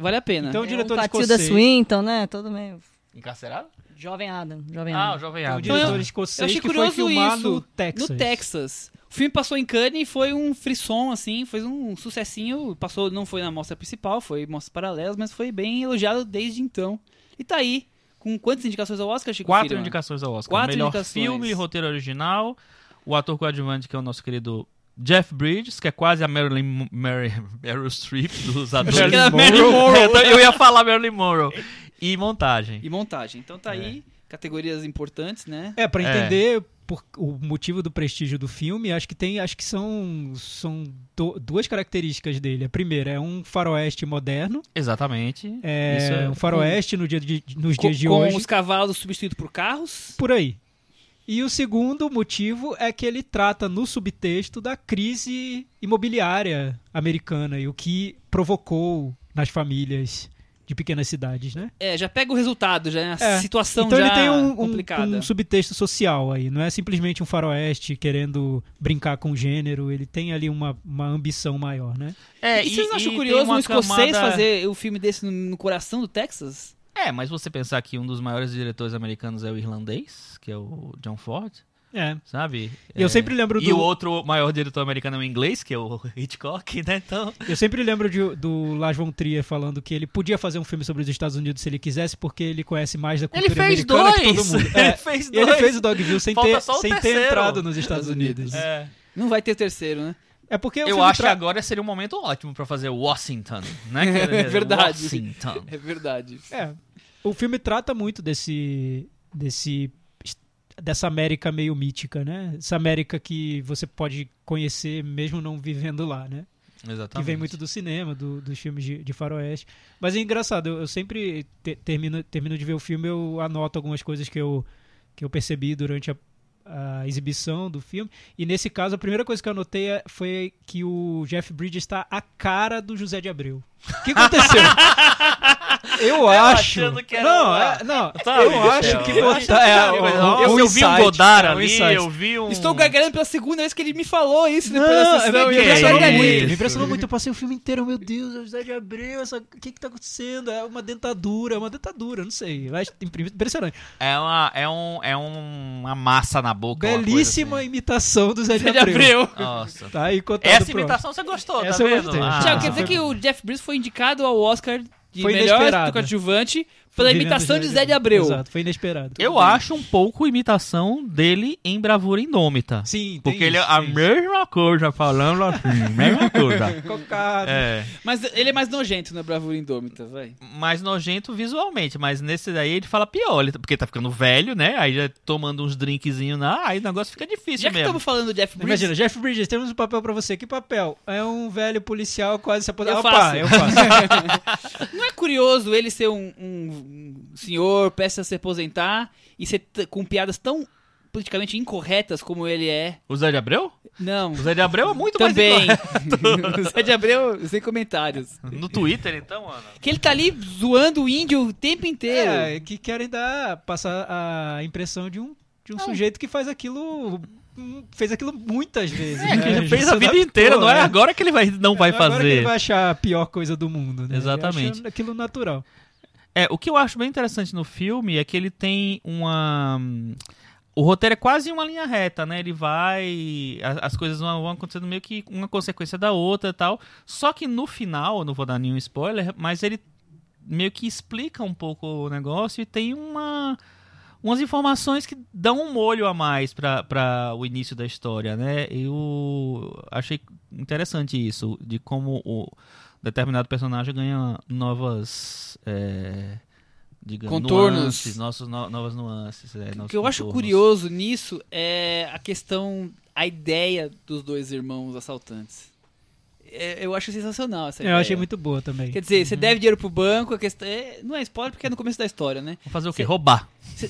Vale a pena. Então, o É diretor um Catilda escocês. Swinton, né? Todo meio... Encarcerado? Jovem Adam, Jovem Ah, o Adam. Jovem É um Adam. Então, diretor eu- escocês eu achei que foi curioso filmar isso, no Texas. No Texas. O filme passou em Cannes e foi um frisson, assim, foi um sucessinho. Passou, não foi na mostra principal, foi mostras paralelas, mas foi bem elogiado desde então. E tá aí, com quantas indicações ao Oscar, Chico Quatro indicações ao Oscar. Quatro Melhor indicações. filme, roteiro original, o ator coadjuvante, que é o nosso querido Jeff Bridges, que é quase a Marilyn Mary, Meryl Streep dos atores. Era Marilyn Monroe. É, eu ia falar Marilyn Monroe. E montagem. E montagem. Então tá É. aí, categorias importantes, né? É, pra É. entender por- o motivo do prestígio do filme, acho que tem, acho que são, são do- duas características dele. A primeira é um faroeste moderno, Exatamente. é, Isso é um faroeste no dia de- nos Com, dias de com hoje, os cavalos substituídos por carros. por aí. E o segundo motivo é que ele trata no subtexto da crise imobiliária americana e o que provocou nas famílias de pequenas cidades, né? É, já pega o resultado, já, né? a É. situação então já ele tem um, um- complicada. um subtexto social aí, não é simplesmente um faroeste querendo brincar com o gênero, ele tem ali uma, uma ambição maior, né? É, e vocês não acham curioso um escocês camada- fazer o filme desse no, no coração do Texas? É, mas você pensar que um dos maiores diretores americanos é o irlandês, que é o John Ford, É. sabe? Eu É, sempre lembro E do- o outro maior diretor americano é o inglês, que é o Hitchcock, né? Então... Eu sempre lembro de- do Lars von Trier falando que ele podia fazer um filme sobre os Estados Unidos se ele quisesse, porque ele conhece mais da Ele cultura fez americana que todo dois! mundo. Ele É, fez e ele dois! fez o Dogville sem, Falta ter, sem ter entrado nos Estados Unidos. É. Não vai ter terceiro, né? É porque Eu acho que tra- agora seria um momento ótimo pra fazer Washington, né? Que É verdade. Washington. É verdade. É. O filme trata muito desse. desse dessa América meio mítica, né? Essa América que você pode conhecer mesmo não vivendo lá, né? Exatamente. Que vem muito do cinema, do- dos filmes de, de faroeste. Mas é engraçado, eu, eu sempre te- termino, termino de ver o filme, eu anoto algumas coisas que eu, que eu percebi durante a, a exibição do filme. E nesse caso, a primeira coisa que eu anotei é- foi que o Jeff Bridges está a cara do José de Abreu. O que aconteceu? Eu acho. achando que era não, uma- é- não. Sabe, eu Michel? acho que Eu botar. É, mas, um- um eu vi um Godard é, um ali, eu vi um... Estou gargalhando pela segunda vez que ele me falou isso depois Não, da é, sessão. me e eu já impressionou gargalhei. muito. Me impressionou muito. Eu passei o filme inteiro, meu Deus, é o José de Abreu, essa... o que que tá acontecendo? É uma dentadura, é uma dentadura, não sei. Eu impressionante. É, uma, é, um, é um- uma massa na boca. Belíssima coisa imitação do Zé de Zé de Abreu. Assim. Nossa. Tá aí Essa imitação você gostou, Essa tá eu vendo? Ah, Tiago, quer dizer que o Jeff Bridges foi indicado ao Oscar de Foi melhor coadjuvante pela imitação de Zé de Abreu. Exato, foi inesperado. Eu acho um pouco imitação dele em Bravura Indômita. Sim, tem Porque ele é isso, a isso. mesma coisa, falando assim, mesma coisa. Cocado. É, Mas ele é mais nojento na Bravura Indômita, vai. mais nojento visualmente, mas nesse daí ele fala pior, ele- porque tá ficando velho, né? Aí já tomando uns drinkzinhos na, aí o negócio fica difícil Já que mesmo. estamos falando do Jeff Bridges, Imagina, Jeff Bridges, temos um papel pra você. Que papel? É um velho policial quase se aposentar. Eu Opa, faço. eu faço. não é curioso ele ser um- um senhor, peça a se aposentar, e ser com piadas tão politicamente incorretas como ele é? O Zé de Abreu? Não. O Zé de Abreu é muito Também. mais o Zé de Abreu, sem comentários. No Twitter, então, mano. Que ele tá ali zoando o índio o tempo inteiro. É, que querem dar, passar a impressão de um, de um sujeito que faz aquilo. Fez aquilo muitas vezes. É, né? que ele fez a vida inteira, não é né? agora que ele vai, não vai Agora que fazer. ele vai achar a pior coisa do mundo, né? Ele Exatamente. aquilo natural. É, o que eu acho bem interessante no filme é que ele tem uma. O roteiro é quase uma linha reta, né? Ele vai. As coisas vão acontecendo meio que uma consequência da outra e tal. Só que no final, não vou dar nenhum spoiler, mas ele meio que explica um pouco o negócio e tem uma. Umas informações que dão um molho a mais para o início da história, né? Eu achei interessante isso, de como o determinado personagem ganha novas. É, digamos, Contornos. nuances, nossos, no- novas nuances. é, O que eu acho contornos. curioso nisso é a questão, a ideia dos dois irmãos assaltantes. É, eu acho sensacional essa Eu ideia. achei muito boa também. Quer dizer, você deve dinheiro pro banco, a questão é, não é spoiler porque é no começo da história, né? Vou fazer o quê? Cê- Roubar.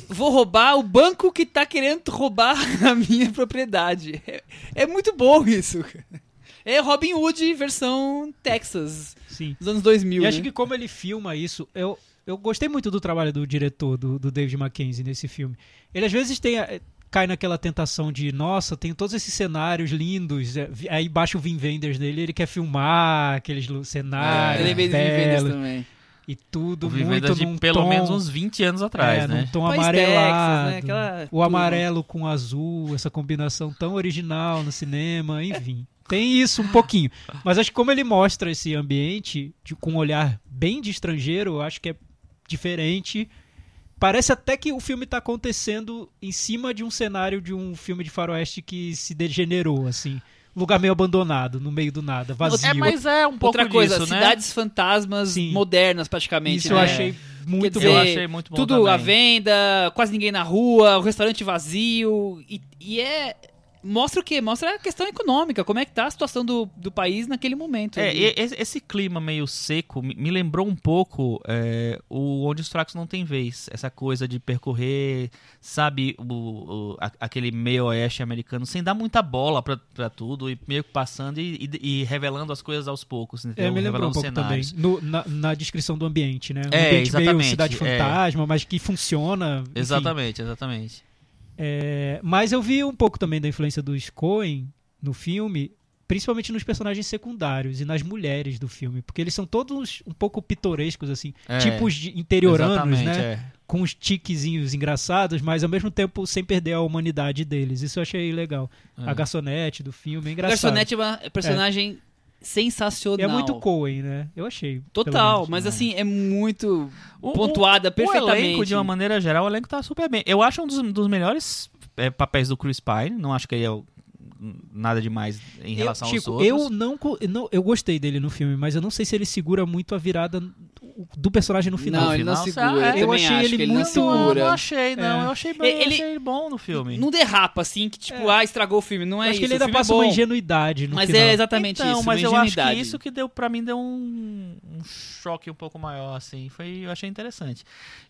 Vou roubar o banco que tá querendo roubar a minha propriedade. É, é muito bom isso. É Robin Hood versão Texas, Sim. dos anos 2000. E acho né? que como ele filma isso, eu, eu gostei muito do trabalho do diretor, do, do David Mackenzie, nesse filme. Ele às vezes tem, a- cai naquela tentação de, nossa, tem todos esses cenários lindos, é, vi- aí baixa o Vin Wenders dele, ele quer filmar aqueles cenários do Vin Vendors belos também. e tudo O muito de num pelo tom, menos uns 20 anos atrás, é, né? num tom País amarelado. Texas, né? Aquela O amarelo com azul, essa combinação tão original no cinema, enfim. Tem isso um pouquinho. Mas acho que como ele mostra esse ambiente de- com um olhar bem de estrangeiro, eu acho que é diferente. Parece até que o filme está acontecendo em cima de um cenário de um filme de faroeste que se degenerou, assim. Lugar meio abandonado, no meio do nada, vazio. É, mas é um pouco Outra coisa, disso, né? cidades fantasmas Sim. modernas praticamente. Isso eu né? achei muito Quer Eu bom. dizer, achei muito bom Tudo também. à venda, quase ninguém na rua, o restaurante vazio. E, e é. Mostra o quê? Mostra a questão econômica, como é que tá a situação do, do país naquele momento. É, e- esse, clima meio seco me, me lembrou um pouco é, o Onde os Fracos Não Tem Vez. Essa coisa de percorrer, sabe, o, o- a- aquele meio oeste americano sem dar muita bola pra, pra tudo e meio que passando e, e- e revelando as coisas aos poucos. Entendeu? É, me lembrou um pouco cenários. também. No- na, na descrição do ambiente, né? Um É, ambiente meio exatamente, cidade é. fantasma, mas que funciona. enfim. Exatamente, exatamente. É, mas eu vi um pouco também da influência dos Coen no filme, principalmente nos personagens secundários e nas mulheres do filme, porque eles são todos um pouco pitorescos, assim, É, tipos de interioranos, né? é. Com uns tiquezinhos engraçados, mas ao mesmo tempo sem perder a humanidade deles. Isso eu achei legal. É. A garçonete do filme é engraçado. Garçonete é uma personagem sensacional. É muito Coen, né? Eu achei. Total, menos. mas assim, é muito O- pontuada O perfeitamente. elenco, de uma maneira geral, o elenco tá super bem. Eu acho um dos, dos melhores é, papéis do Chris Pine. Não acho que ele é o- nada demais em relação eu, Chico, aos outros. eu não, não. Eu gostei dele no filme, mas eu não sei se ele segura muito a virada do personagem no final. Não, ele não segura. você- Eu, eu achei acho ele que ele muito- não Eu não achei, não. É. Eu achei bem, Ele- achei ele bom no filme. Não derrapa, assim, que tipo, ah, estragou o filme. Não é eu acho isso. que ele ainda filme passa é uma ingenuidade no Mas final. é exatamente então, isso, mas eu acho que isso que deu pra mim deu um, um choque um pouco maior, assim. Foi, eu achei interessante.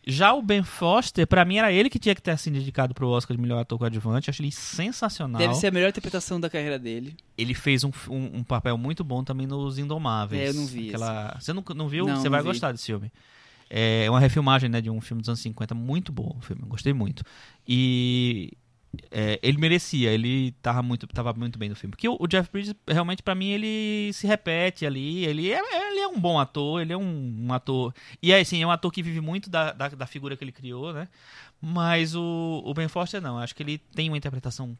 Já o Ben Foster, pra mim era ele que tinha que ter sido indicado pro Oscar de melhor ator coadjuvante. Eu achei ele sensacional. Deve ser a melhor interpretação da carreira dele. Ele fez um, um, um papel muito bom também nos Indomáveis. É, eu não vi Aquela... Você não, não viu? Não, Você não vai vi. gostar desse filme. É uma refilmagem né, de um filme dos anos 50, muito bom o filme, gostei muito. E é, ele merecia, ele tava muito, tava muito bem no filme. Porque o, o Jeff Bridges, realmente, pra mim, ele se repete ali. Ele é, ele é um bom ator, ele é um, um ator. E é assim, é um ator que vive muito da, da, da figura que ele criou, né? Mas o, o Ben Foster não, acho que ele tem uma interpretação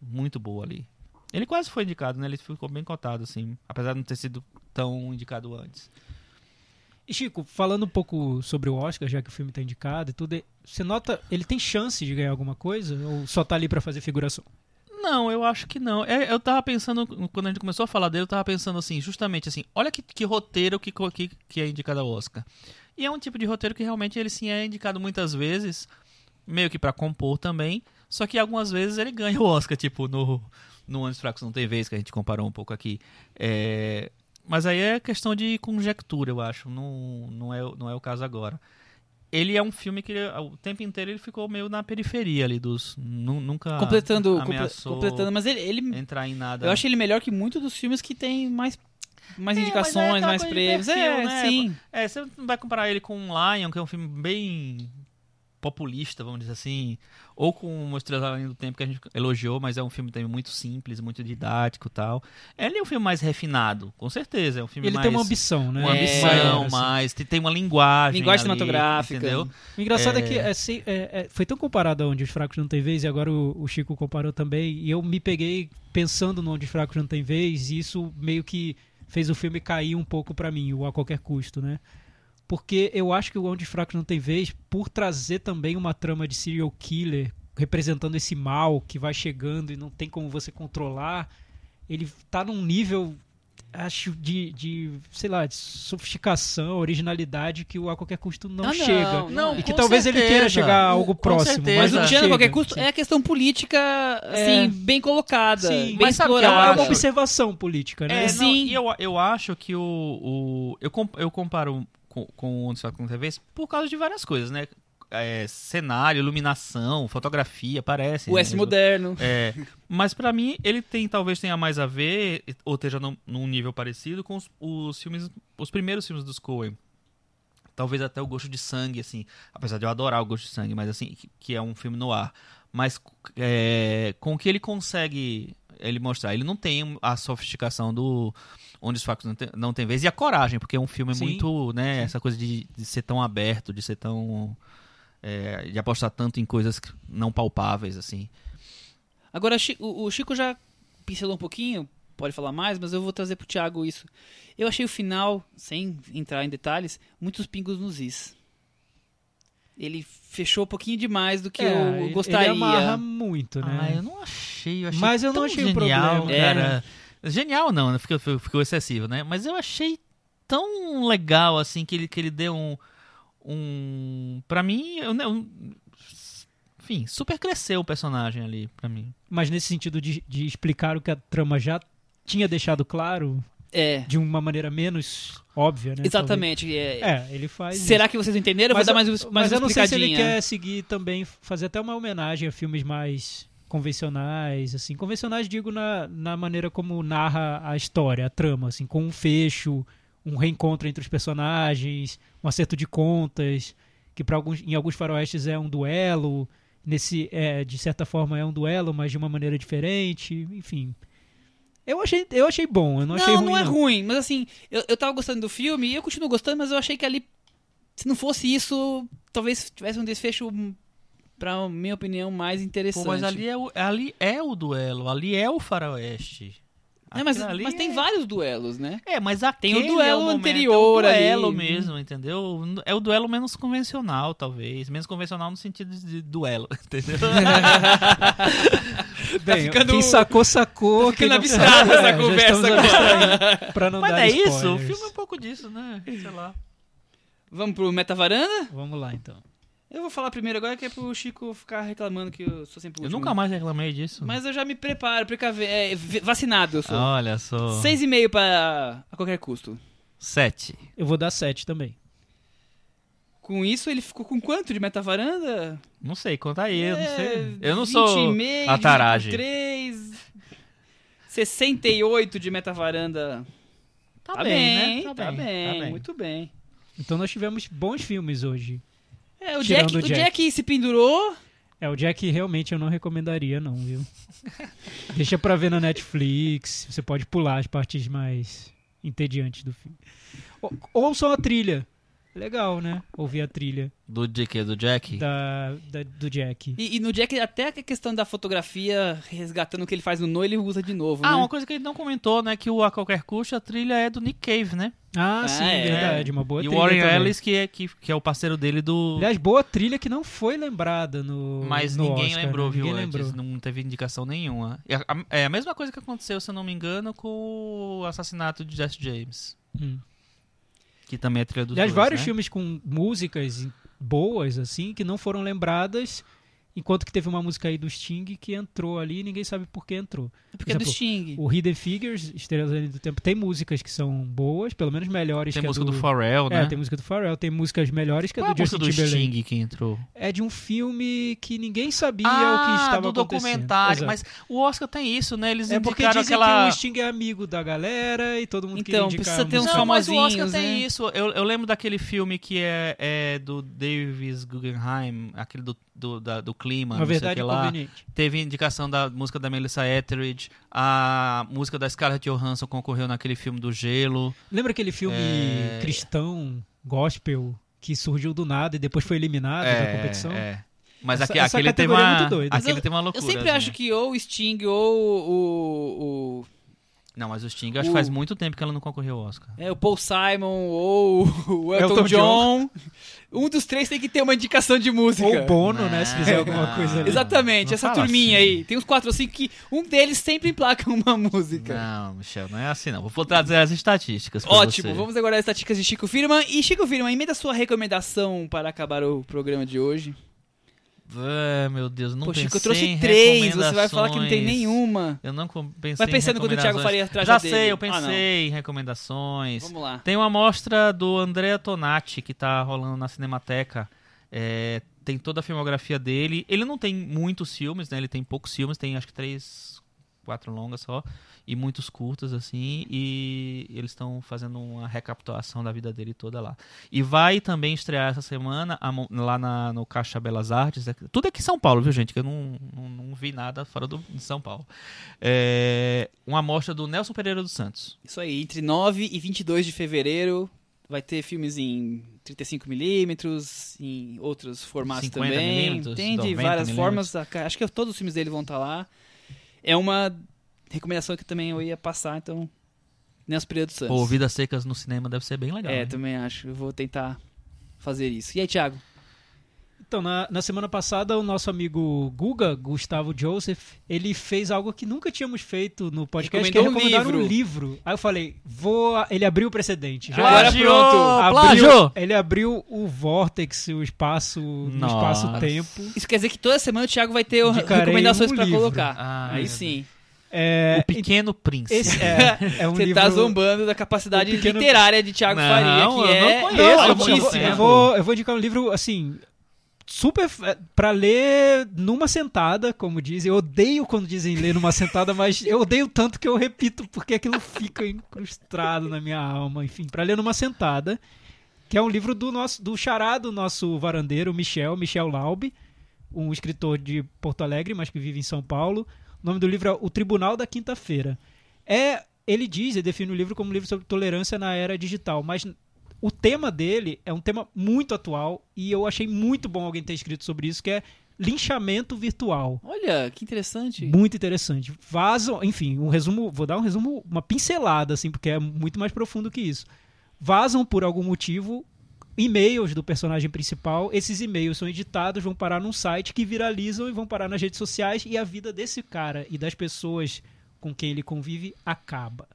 muito boa ali. Ele quase foi indicado, né? Ele ficou bem cotado, assim, apesar de não ter sido tão indicado antes. E Chico, falando um pouco sobre o Oscar, já que o filme tá indicado e tudo, você nota, ele tem chance de ganhar alguma coisa? Ou só tá ali pra fazer figuração? Não, eu acho que não. É, eu tava pensando, quando a gente começou a falar dele, eu tava pensando assim, justamente assim, olha que, que roteiro que, que, que é indicado ao Oscar. E é um tipo de roteiro que realmente ele sim é indicado muitas vezes, meio que pra compor também, só que algumas vezes ele ganha o Oscar, tipo no, no Anos Fracos Não Tem Vez, que a gente comparou um pouco aqui. É, mas aí é questão de conjectura, eu acho, não, não, é, não é o caso agora. Ele é um filme que ele- o tempo inteiro ele ficou meio na periferia ali dos. nu- Nunca completando, ameaçou completando. Mas ele, ele entrar em nada. eu acho ele melhor que muitos dos filmes que tem mais, mais É, é indicações, aquela mais prêmios. perfil, é, né? sim. É, você não vai comparar ele com Lion, que é um filme bem populista, vamos dizer assim, ou com Estrela Além do Tempo que a gente elogiou, mas é um filme também muito simples, muito didático e tal. Ele é um filme mais refinado, com certeza, é um filme Ele mais tem uma ambição, né? uma É, ambição, Maior, assim. mais tem, uma linguagem, Linguagem ali, cinematográfica. entendeu? O engraçado é, É. que é, se- é, é, foi tão comparado a Onde os Fracos Não Tem Vez, e agora o, o Chico comparou também, e eu me peguei pensando no Onde os Fracos Não Tem Vez, e isso meio que fez o filme cair um pouco pra mim, o A Qualquer Custo, né? Porque eu acho que o Onde os Fracos Não Tem Vez, por trazer também uma trama de serial killer, representando esse mal que vai chegando e não tem como você controlar, ele tá num nível acho de, de sei lá de sofisticação originalidade que o a qualquer custo não, Ah, não, chega não, e que talvez ele certeza. queira chegar a algo Com próximo certeza. Mas o não Tiano, a qualquer chega. custo, Sim. é a questão política, É. assim, bem colocada, Sim. bem Mas sabe é uma observação política né É, Sim. não, e eu, eu acho que o. o eu, eu comparo com, com o Onde Só Com TV por causa de várias coisas, né? É, cenário, iluminação, fotografia, parece. O S moderno. É, mas pra mim ele tem talvez tenha mais a ver ou esteja num, num nível parecido com os, os filmes, os primeiros filmes dos Coen. Talvez até o Gosto de Sangue, assim, apesar de eu adorar o Gosto de Sangue, mas assim que, que é um filme no ar. Mas é, com o que ele consegue ele mostrar, ele não tem a sofisticação do onde os factos não tem, não tem vez e a coragem, porque é um filme Sim, muito, né, essa coisa de, de ser tão aberto, de ser tão é, de apostar tanto em coisas não palpáveis assim. Agora, o o Chico já pincelou um pouquinho, pode falar mais, mas eu vou trazer pro Thiago isso. Eu achei o final, sem entrar em detalhes, muitos pingos nos is. Ele fechou um pouquinho demais do que É, eu gostaria. ele amarra muito né Ah, eu não achei. Eu achei Mas eu não tão achei o genial, problema. cara. Genial não, né? ficou, ficou- excessivo, né? Mas eu achei tão legal, assim, que ele, que ele deu um... um pra mim, eu, eu, enfim, super cresceu o personagem ali, pra mim. mas nesse sentido de, de explicar o que a trama já tinha deixado claro É, de uma maneira menos óbvia né exatamente. é. é ele faz Será que vocês entenderam? Eu vou dar mais, mais mas eu não sei se ele quer seguir também, fazer até uma homenagem a filmes mais convencionais, assim. Convencionais, digo, na, na maneira como narra a história, a trama, assim, com um fecho, um reencontro entre os personagens, um acerto de contas, que para alguns, em alguns faroestes é um duelo, nesse, é, de certa forma é um duelo, mas de uma maneira diferente, enfim. Eu achei, eu achei bom, eu não, Não, achei não, ruim. é ruim, mas assim, eu, eu tava gostando do filme e eu continuo gostando, mas eu achei que ali, se não fosse isso, talvez tivesse um desfecho, pra minha opinião, mais interessante. Pô, mas ali é, o, ali é o duelo, ali é o faroeste. É, mas, mas tem é- vários duelos, né? É, mas Tem o aquele duelo é o momento, anterior é o duelo ali. mesmo, entendeu? É o duelo menos convencional, talvez. Menos convencional no sentido de duelo, entendeu? Bem, ficando- quem sacou, sacou. Tá ficando quem abstrato essa É, conversa agora. Pra não Mas dar é isso, o spoilers. filme é um pouco disso, né? Sei lá. Vamos pro Metavaranda? Vamos lá, então. Eu vou falar primeiro agora, que é pro Chico ficar reclamando que eu sou sempre o Eu último. nunca mais reclamei disso. Mas eu já me preparo, precave... é, vacinado eu sou. Olha só. Seis e meio pra a qualquer custo. Sete. Eu vou dar 7 também. Com isso, ele ficou com quanto de metavaranda? Não sei, conta aí, eu não É, sei. Eu não 20 sou e meio, a taragem. 3, 68 de metavaranda. Tá, Tá, bem, bem, né? tá, Tá bem, tá bem. muito bem. Então nós tivemos bons filmes hoje. É, o Jack, o o Jack. Jack se pendurou. É, o Jack realmente eu não recomendaria, não, viu? Deixa pra ver na Netflix. Você pode pular as partes mais entediantes do filme. Ou, ouçam a trilha. Legal, né? Ouvir a trilha Do de quê? Do Jack? da, da- do Jack. E, e no Jack, até a questão da fotografia, resgatando o que ele faz no No, ele usa de novo, Ah, né? uma coisa que ele não comentou, né? Que o A Qualquer Custo, a trilha é do Nick Cave, né? Ah, Ah, sim, é. verdade. Uma boa e o trilha Warren também. Ellis, que é, que, que é o parceiro dele do... Aliás, boa trilha que não foi lembrada no Mas no ninguém Oscar, lembrou, né? viu, Ninguém antes. lembrou. Não teve indicação nenhuma. É a, é a mesma coisa que aconteceu, se eu não me engano, com o assassinato de Jesse James. Hum. Que também é trilha dos Aliás, dois, vários né? filmes com músicas boas, assim, que não foram lembradas Enquanto que teve uma música aí do Sting que entrou ali e ninguém sabe por que entrou. Porque é do exemplo, Sting. O Hidden Figures, Estrelas do Tempo, tem músicas que são boas, pelo menos melhores Tem que a música do... do Pharrell, É, né? tem música do Pharrell, tem músicas melhores que Qual é a a do música Justin do Timberlake. Sting que entrou? É de um filme que ninguém sabia o que ah, estava do acontecendo. documentário. Exato. Mas o Oscar tem isso, né? Eles É porque indicaram dizem aquela... que o Sting é amigo da galera e todo mundo Então, queria indicar precisa a ter uns música. Não, mas o Oscar famosinhos, tem né? isso. Eu, eu lembro daquele filme que é, é do Davis Guggenheim, aquele do, do, da- do clima, Uma não sei o que lá. Teve indicação da música da Melissa Etheridge, a música da Scarlett Johansson concorreu naquele filme do Gelo. Lembra aquele filme É. cristão, gospel, que surgiu do nada e depois foi eliminado da competição? é. Mas Essa- aqui, essa aquele tem é uma. Mas aquele eu- tem uma Eu loucura. sempre acho que ou o Sting ou o, o, Não, mas o Sting, acho que faz muito tempo que ela não concorreu ao Oscar. é, o Paul Simon ou o Elton, Elton John. Um dos três tem que ter uma indicação de música. Ou Bono, né? Se fizer Não, alguma coisa ali. Exatamente, Não essa fala turminha assim. aí. Tem uns quatro ou cinco que um deles sempre emplaca uma música. Não, Michel, não é assim não. Vou trazer as estatísticas pra Ótimo, você. vamos agora às estatísticas de Chico Firman. E Chico Firman, emenda a sua recomendação para acabar o programa de hoje. É, meu Deus, não Pô, pensei Chico, eu trouxe três, você vai falar que não tem nenhuma. Eu não pensei Vai pensando quando o Thiago faria atrás Já dele. sei, eu Ah, pensei em recomendações. Vamos lá. Tem uma mostra do Andrea Tonati que tá rolando na Cinemateca. É, tem toda a filmografia dele. Ele não tem muitos filmes, né? Ele tem poucos filmes, tem acho que três, quatro longas só. E muitos curtas, assim. E eles estão fazendo uma recapitulação da vida dele toda lá. E vai também estrear essa semana a lá na- no Caixa Belas Artes. É- Tudo aqui em São Paulo, viu, gente? Que eu não, não, não vi nada fora do, de São Paulo. É, uma mostra do Nelson Pereira dos Santos. Isso aí, entre 9 e 22 de fevereiro vai ter filmes em 35mm, em outros formatos 50 também. Tem de 90 várias formas. Acho que todos os filmes dele vão estar lá. É uma recomendação que também eu ia passar, então. Nelson Pereira dos Santos. Pô, Vidas Secas no cinema deve ser bem legal. É, hein? também acho. Eu vou tentar fazer isso. E aí, Thiago? Então, na, na semana passada, o nosso amigo Guga, Gustavo Joseph, ele fez algo que nunca tínhamos feito no podcast, que é Recomendou um recomendar um livro. livro. Aí eu falei, vou... Ele abriu o precedente. Já Agora pronto. abriu, Plagiou! ele abriu o Vortex, o espaço, no espaço-tempo. Isso quer dizer que toda semana o Thiago vai ter Indicarei recomendações um pra livro. colocar. Ah, aí meu sim. É, O Pequeno Príncipe. esse é, é um Você livro... tá zombando da capacidade pequeno- literária de Thiago Não, Faria, que eu é não conheço, Não, eu, vou, altíssima. eu, vou, eu vou indicar um livro, assim, super é, pra ler numa sentada, como dizem. Eu odeio quando dizem ler numa sentada, mas eu odeio tanto que eu repito, porque aquilo fica incrustado na minha alma. Enfim, pra ler numa sentada, que é um livro do nosso do xará do nosso varandeiro, Michel, Michel Laube, um escritor de Porto Alegre, mas que vive em São Paulo. O nome do livro é O Tribunal da Quinta-feira. É, ele diz, ele define o livro como um livro sobre tolerância na era digital, mas o tema dele é um tema muito atual e eu achei muito bom alguém ter escrito sobre isso, que é linchamento virtual. Olha, que interessante. Muito interessante. Vazam, enfim, um resumo, vou dar um resumo, uma pincelada, assim, porque é muito mais profundo que isso. Vazam por algum motivo e-mails do personagem principal. Esses e-mails são editados, vão parar num site que viralizam e vão parar nas redes sociais e a vida desse cara e das pessoas com quem ele convive acaba.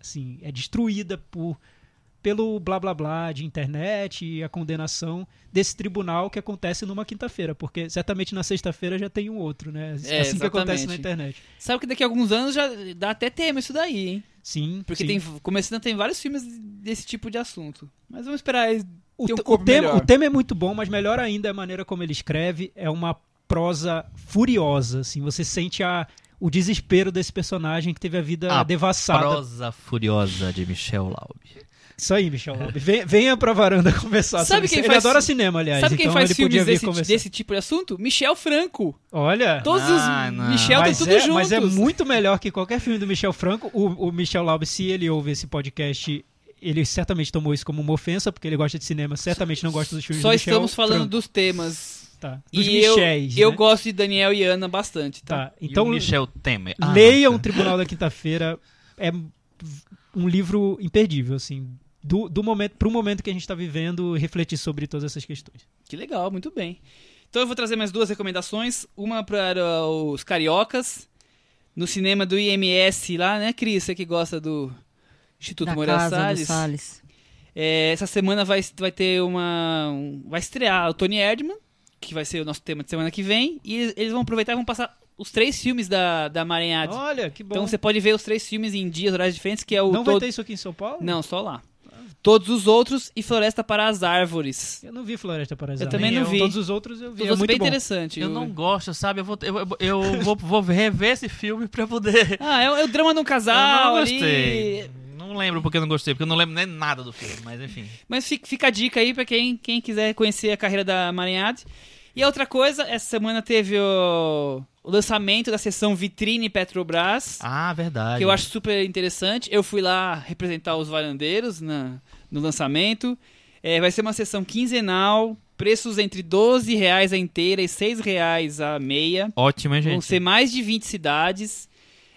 Assim, é destruída por pelo blá blá blá de internet e a condenação desse tribunal que acontece numa quinta-feira, porque certamente na sexta-feira já tem um outro, né? É, assim que acontece na internet. Sabe que daqui a alguns anos já dá até tema isso daí, hein? Sim, Porque sim. tem começando tem vários filmes desse tipo de assunto. Mas vamos esperar o, ter um o tema, o tema é muito bom, mas melhor ainda é a maneira como ele escreve, é uma prosa furiosa, assim, você sente a, o desespero desse personagem que teve a vida A devassada. Prosa Furiosa de Michel Laube. Isso aí, Michel Laube. Venha, venha pra varanda conversar Sabe sobre quem isso. faz- Ele adora cinema, aliás, Sabe quem então faz filmes desse, desse tipo de assunto? Michel Franco. Olha, Todos Ah, os não. Michel estão mas, tudo é, juntos. mas é muito melhor que qualquer filme do Michel Franco. O, o Michel Laube, se ele ouve esse podcast, ele certamente tomou isso como uma ofensa, porque ele gosta de cinema, certamente não gosta dos filmes Só do Michel estamos falando Franco. dos temas. Tá, dos e eu, Michels, eu né? gosto de Daniel e Ana bastante, tá? Tá, Então, o Michel Temer. Ah, leiam o nossa. Tribunal da Quinta-feira. É um livro imperdível, assim. Do, do momento, pro momento que a gente tá vivendo, refletir sobre todas essas questões. Que legal, muito bem. Então eu vou trazer mais duas recomendações. Uma para os cariocas, no cinema do IMS lá, né, Cris? Você que gosta do Instituto da Moreira casa Salles. do Salles. É, essa semana vai, vai ter uma. um- vai estrear o Tony Erdman que vai ser o nosso tema de semana que vem. E eles- eles vão aproveitar e vão passar os três filmes da, da Maranhade. Olha, que bom. Então você pode ver os três filmes em dias, horários diferentes, que é o Não vai todo... ter isso aqui em São Paulo? Não, só lá. Todos os outros e Floresta para as Árvores. Eu não vi Floresta para as Eu Árvores. também não eu. vi. Todos os outros eu vi. Todos é bem bom. interessante. Eu O- não gosto, sabe? Eu vou, eu, eu vou, vou rever esse filme pra poder. Ah, é, o- é o drama de um eu casal não ali. Não lembro porque eu não gostei, porque eu não lembro nem nada do filme, mas enfim. Mas fica, a dica aí pra quem, quem quiser conhecer a carreira da Marinhade. E outra coisa, essa semana teve o, o lançamento da sessão Vitrine Petrobras, Ah, verdade. que eu acho super interessante. Eu fui lá representar os varandeiros na, no lançamento. É, vai ser uma sessão quinzenal, preços entre 12 reais a inteira e 6 reais a meia. Ótimo, hein, Vão gente? ser mais de 20 cidades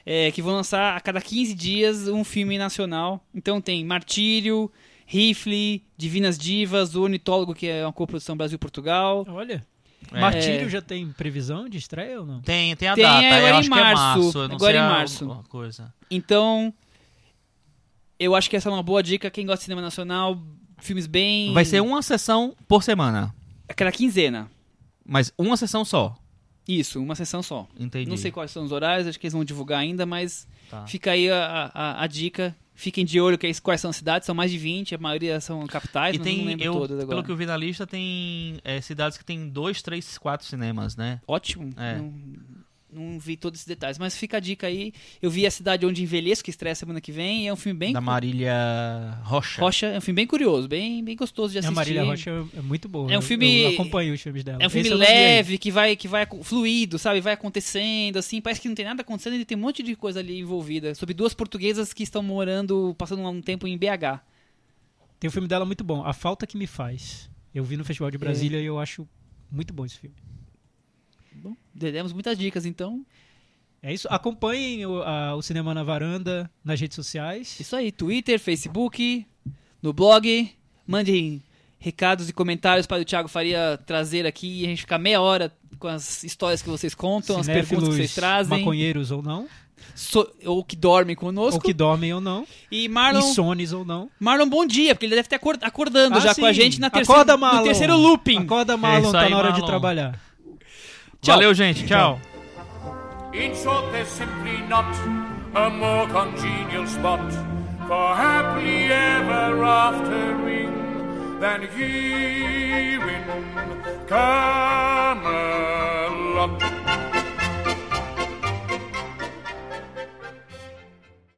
é, que vão lançar a cada 15 dias um filme nacional. Então tem Martírio, Rifle, Divinas Divas, O Ornitólogo, que é uma coprodução Brasil-Portugal. Olha. É. Martírio já tem previsão de estreia ou não? Tem, tem a Tem, data, é, agora eu em acho março, que é março. Agora em março. coisa. Então, eu acho que essa é uma boa dica. Quem gosta de cinema nacional, filmes bem. Vai ser uma sessão por semana, A cada quinzena. mas uma sessão só. Isso, uma sessão só. Entendi. Não sei quais são os horários, acho que eles vão divulgar ainda, mas Tá. fica aí a, a, a dica. Fiquem de olho que é quais são as cidades, são mais de 20, a maioria são capitais, E mas não tem, lembro eu, todas agora. pelo que eu vi na lista, tem é, cidades que tem dois, três, quatro cinemas, né? Ótimo. É. Não, não vi todos esses detalhes, mas fica a dica aí. Eu vi a cidade onde envelheço, que estreia semana que vem, e é um filme bem. Da Marília Rocha. Rocha, é um filme bem curioso, bem, bem gostoso de A assistir. Marília Rocha é muito boa. É um Eu- filme- Eu acompanho os filmes dela. É um filme Esse leve, que vai, que vai fluido, sabe? Vai acontecendo, assim. Parece que não tem nada acontecendo e tem um monte de coisa ali envolvida. Sobre duas portuguesas que estão morando, passando um tempo em BH. Tem um filme dela muito bom, A Falta Que Me Faz. Eu vi no Festival É. de Brasília e eu acho muito bom esse filme. Bom, demos muitas dicas, então. É isso. Acompanhem o, a- o Cinema na Varanda nas redes sociais. Isso aí, Twitter, Facebook, no blog. Mandem recados e comentários para o Thiago Faria trazer aqui e a gente ficar meia hora com as histórias que vocês contam, as perguntas que vocês trazem. maconheiros ou não, So- ou que dormem conosco. ou que dormem ou não, E Marlon, insones ou não. Marlon, bom dia, porque ele deve estar acor- acordando Ah, já sim. com a gente na terceira, Acorda, no Marlon. terceiro looping. Acorda, Marlon, isso tá aí, na hora de Marlon. trabalhar. Tchau. Valeu, gente. Tchau. In short, there's simply not a more congenial spot for happily ever aftering than here in Camelot.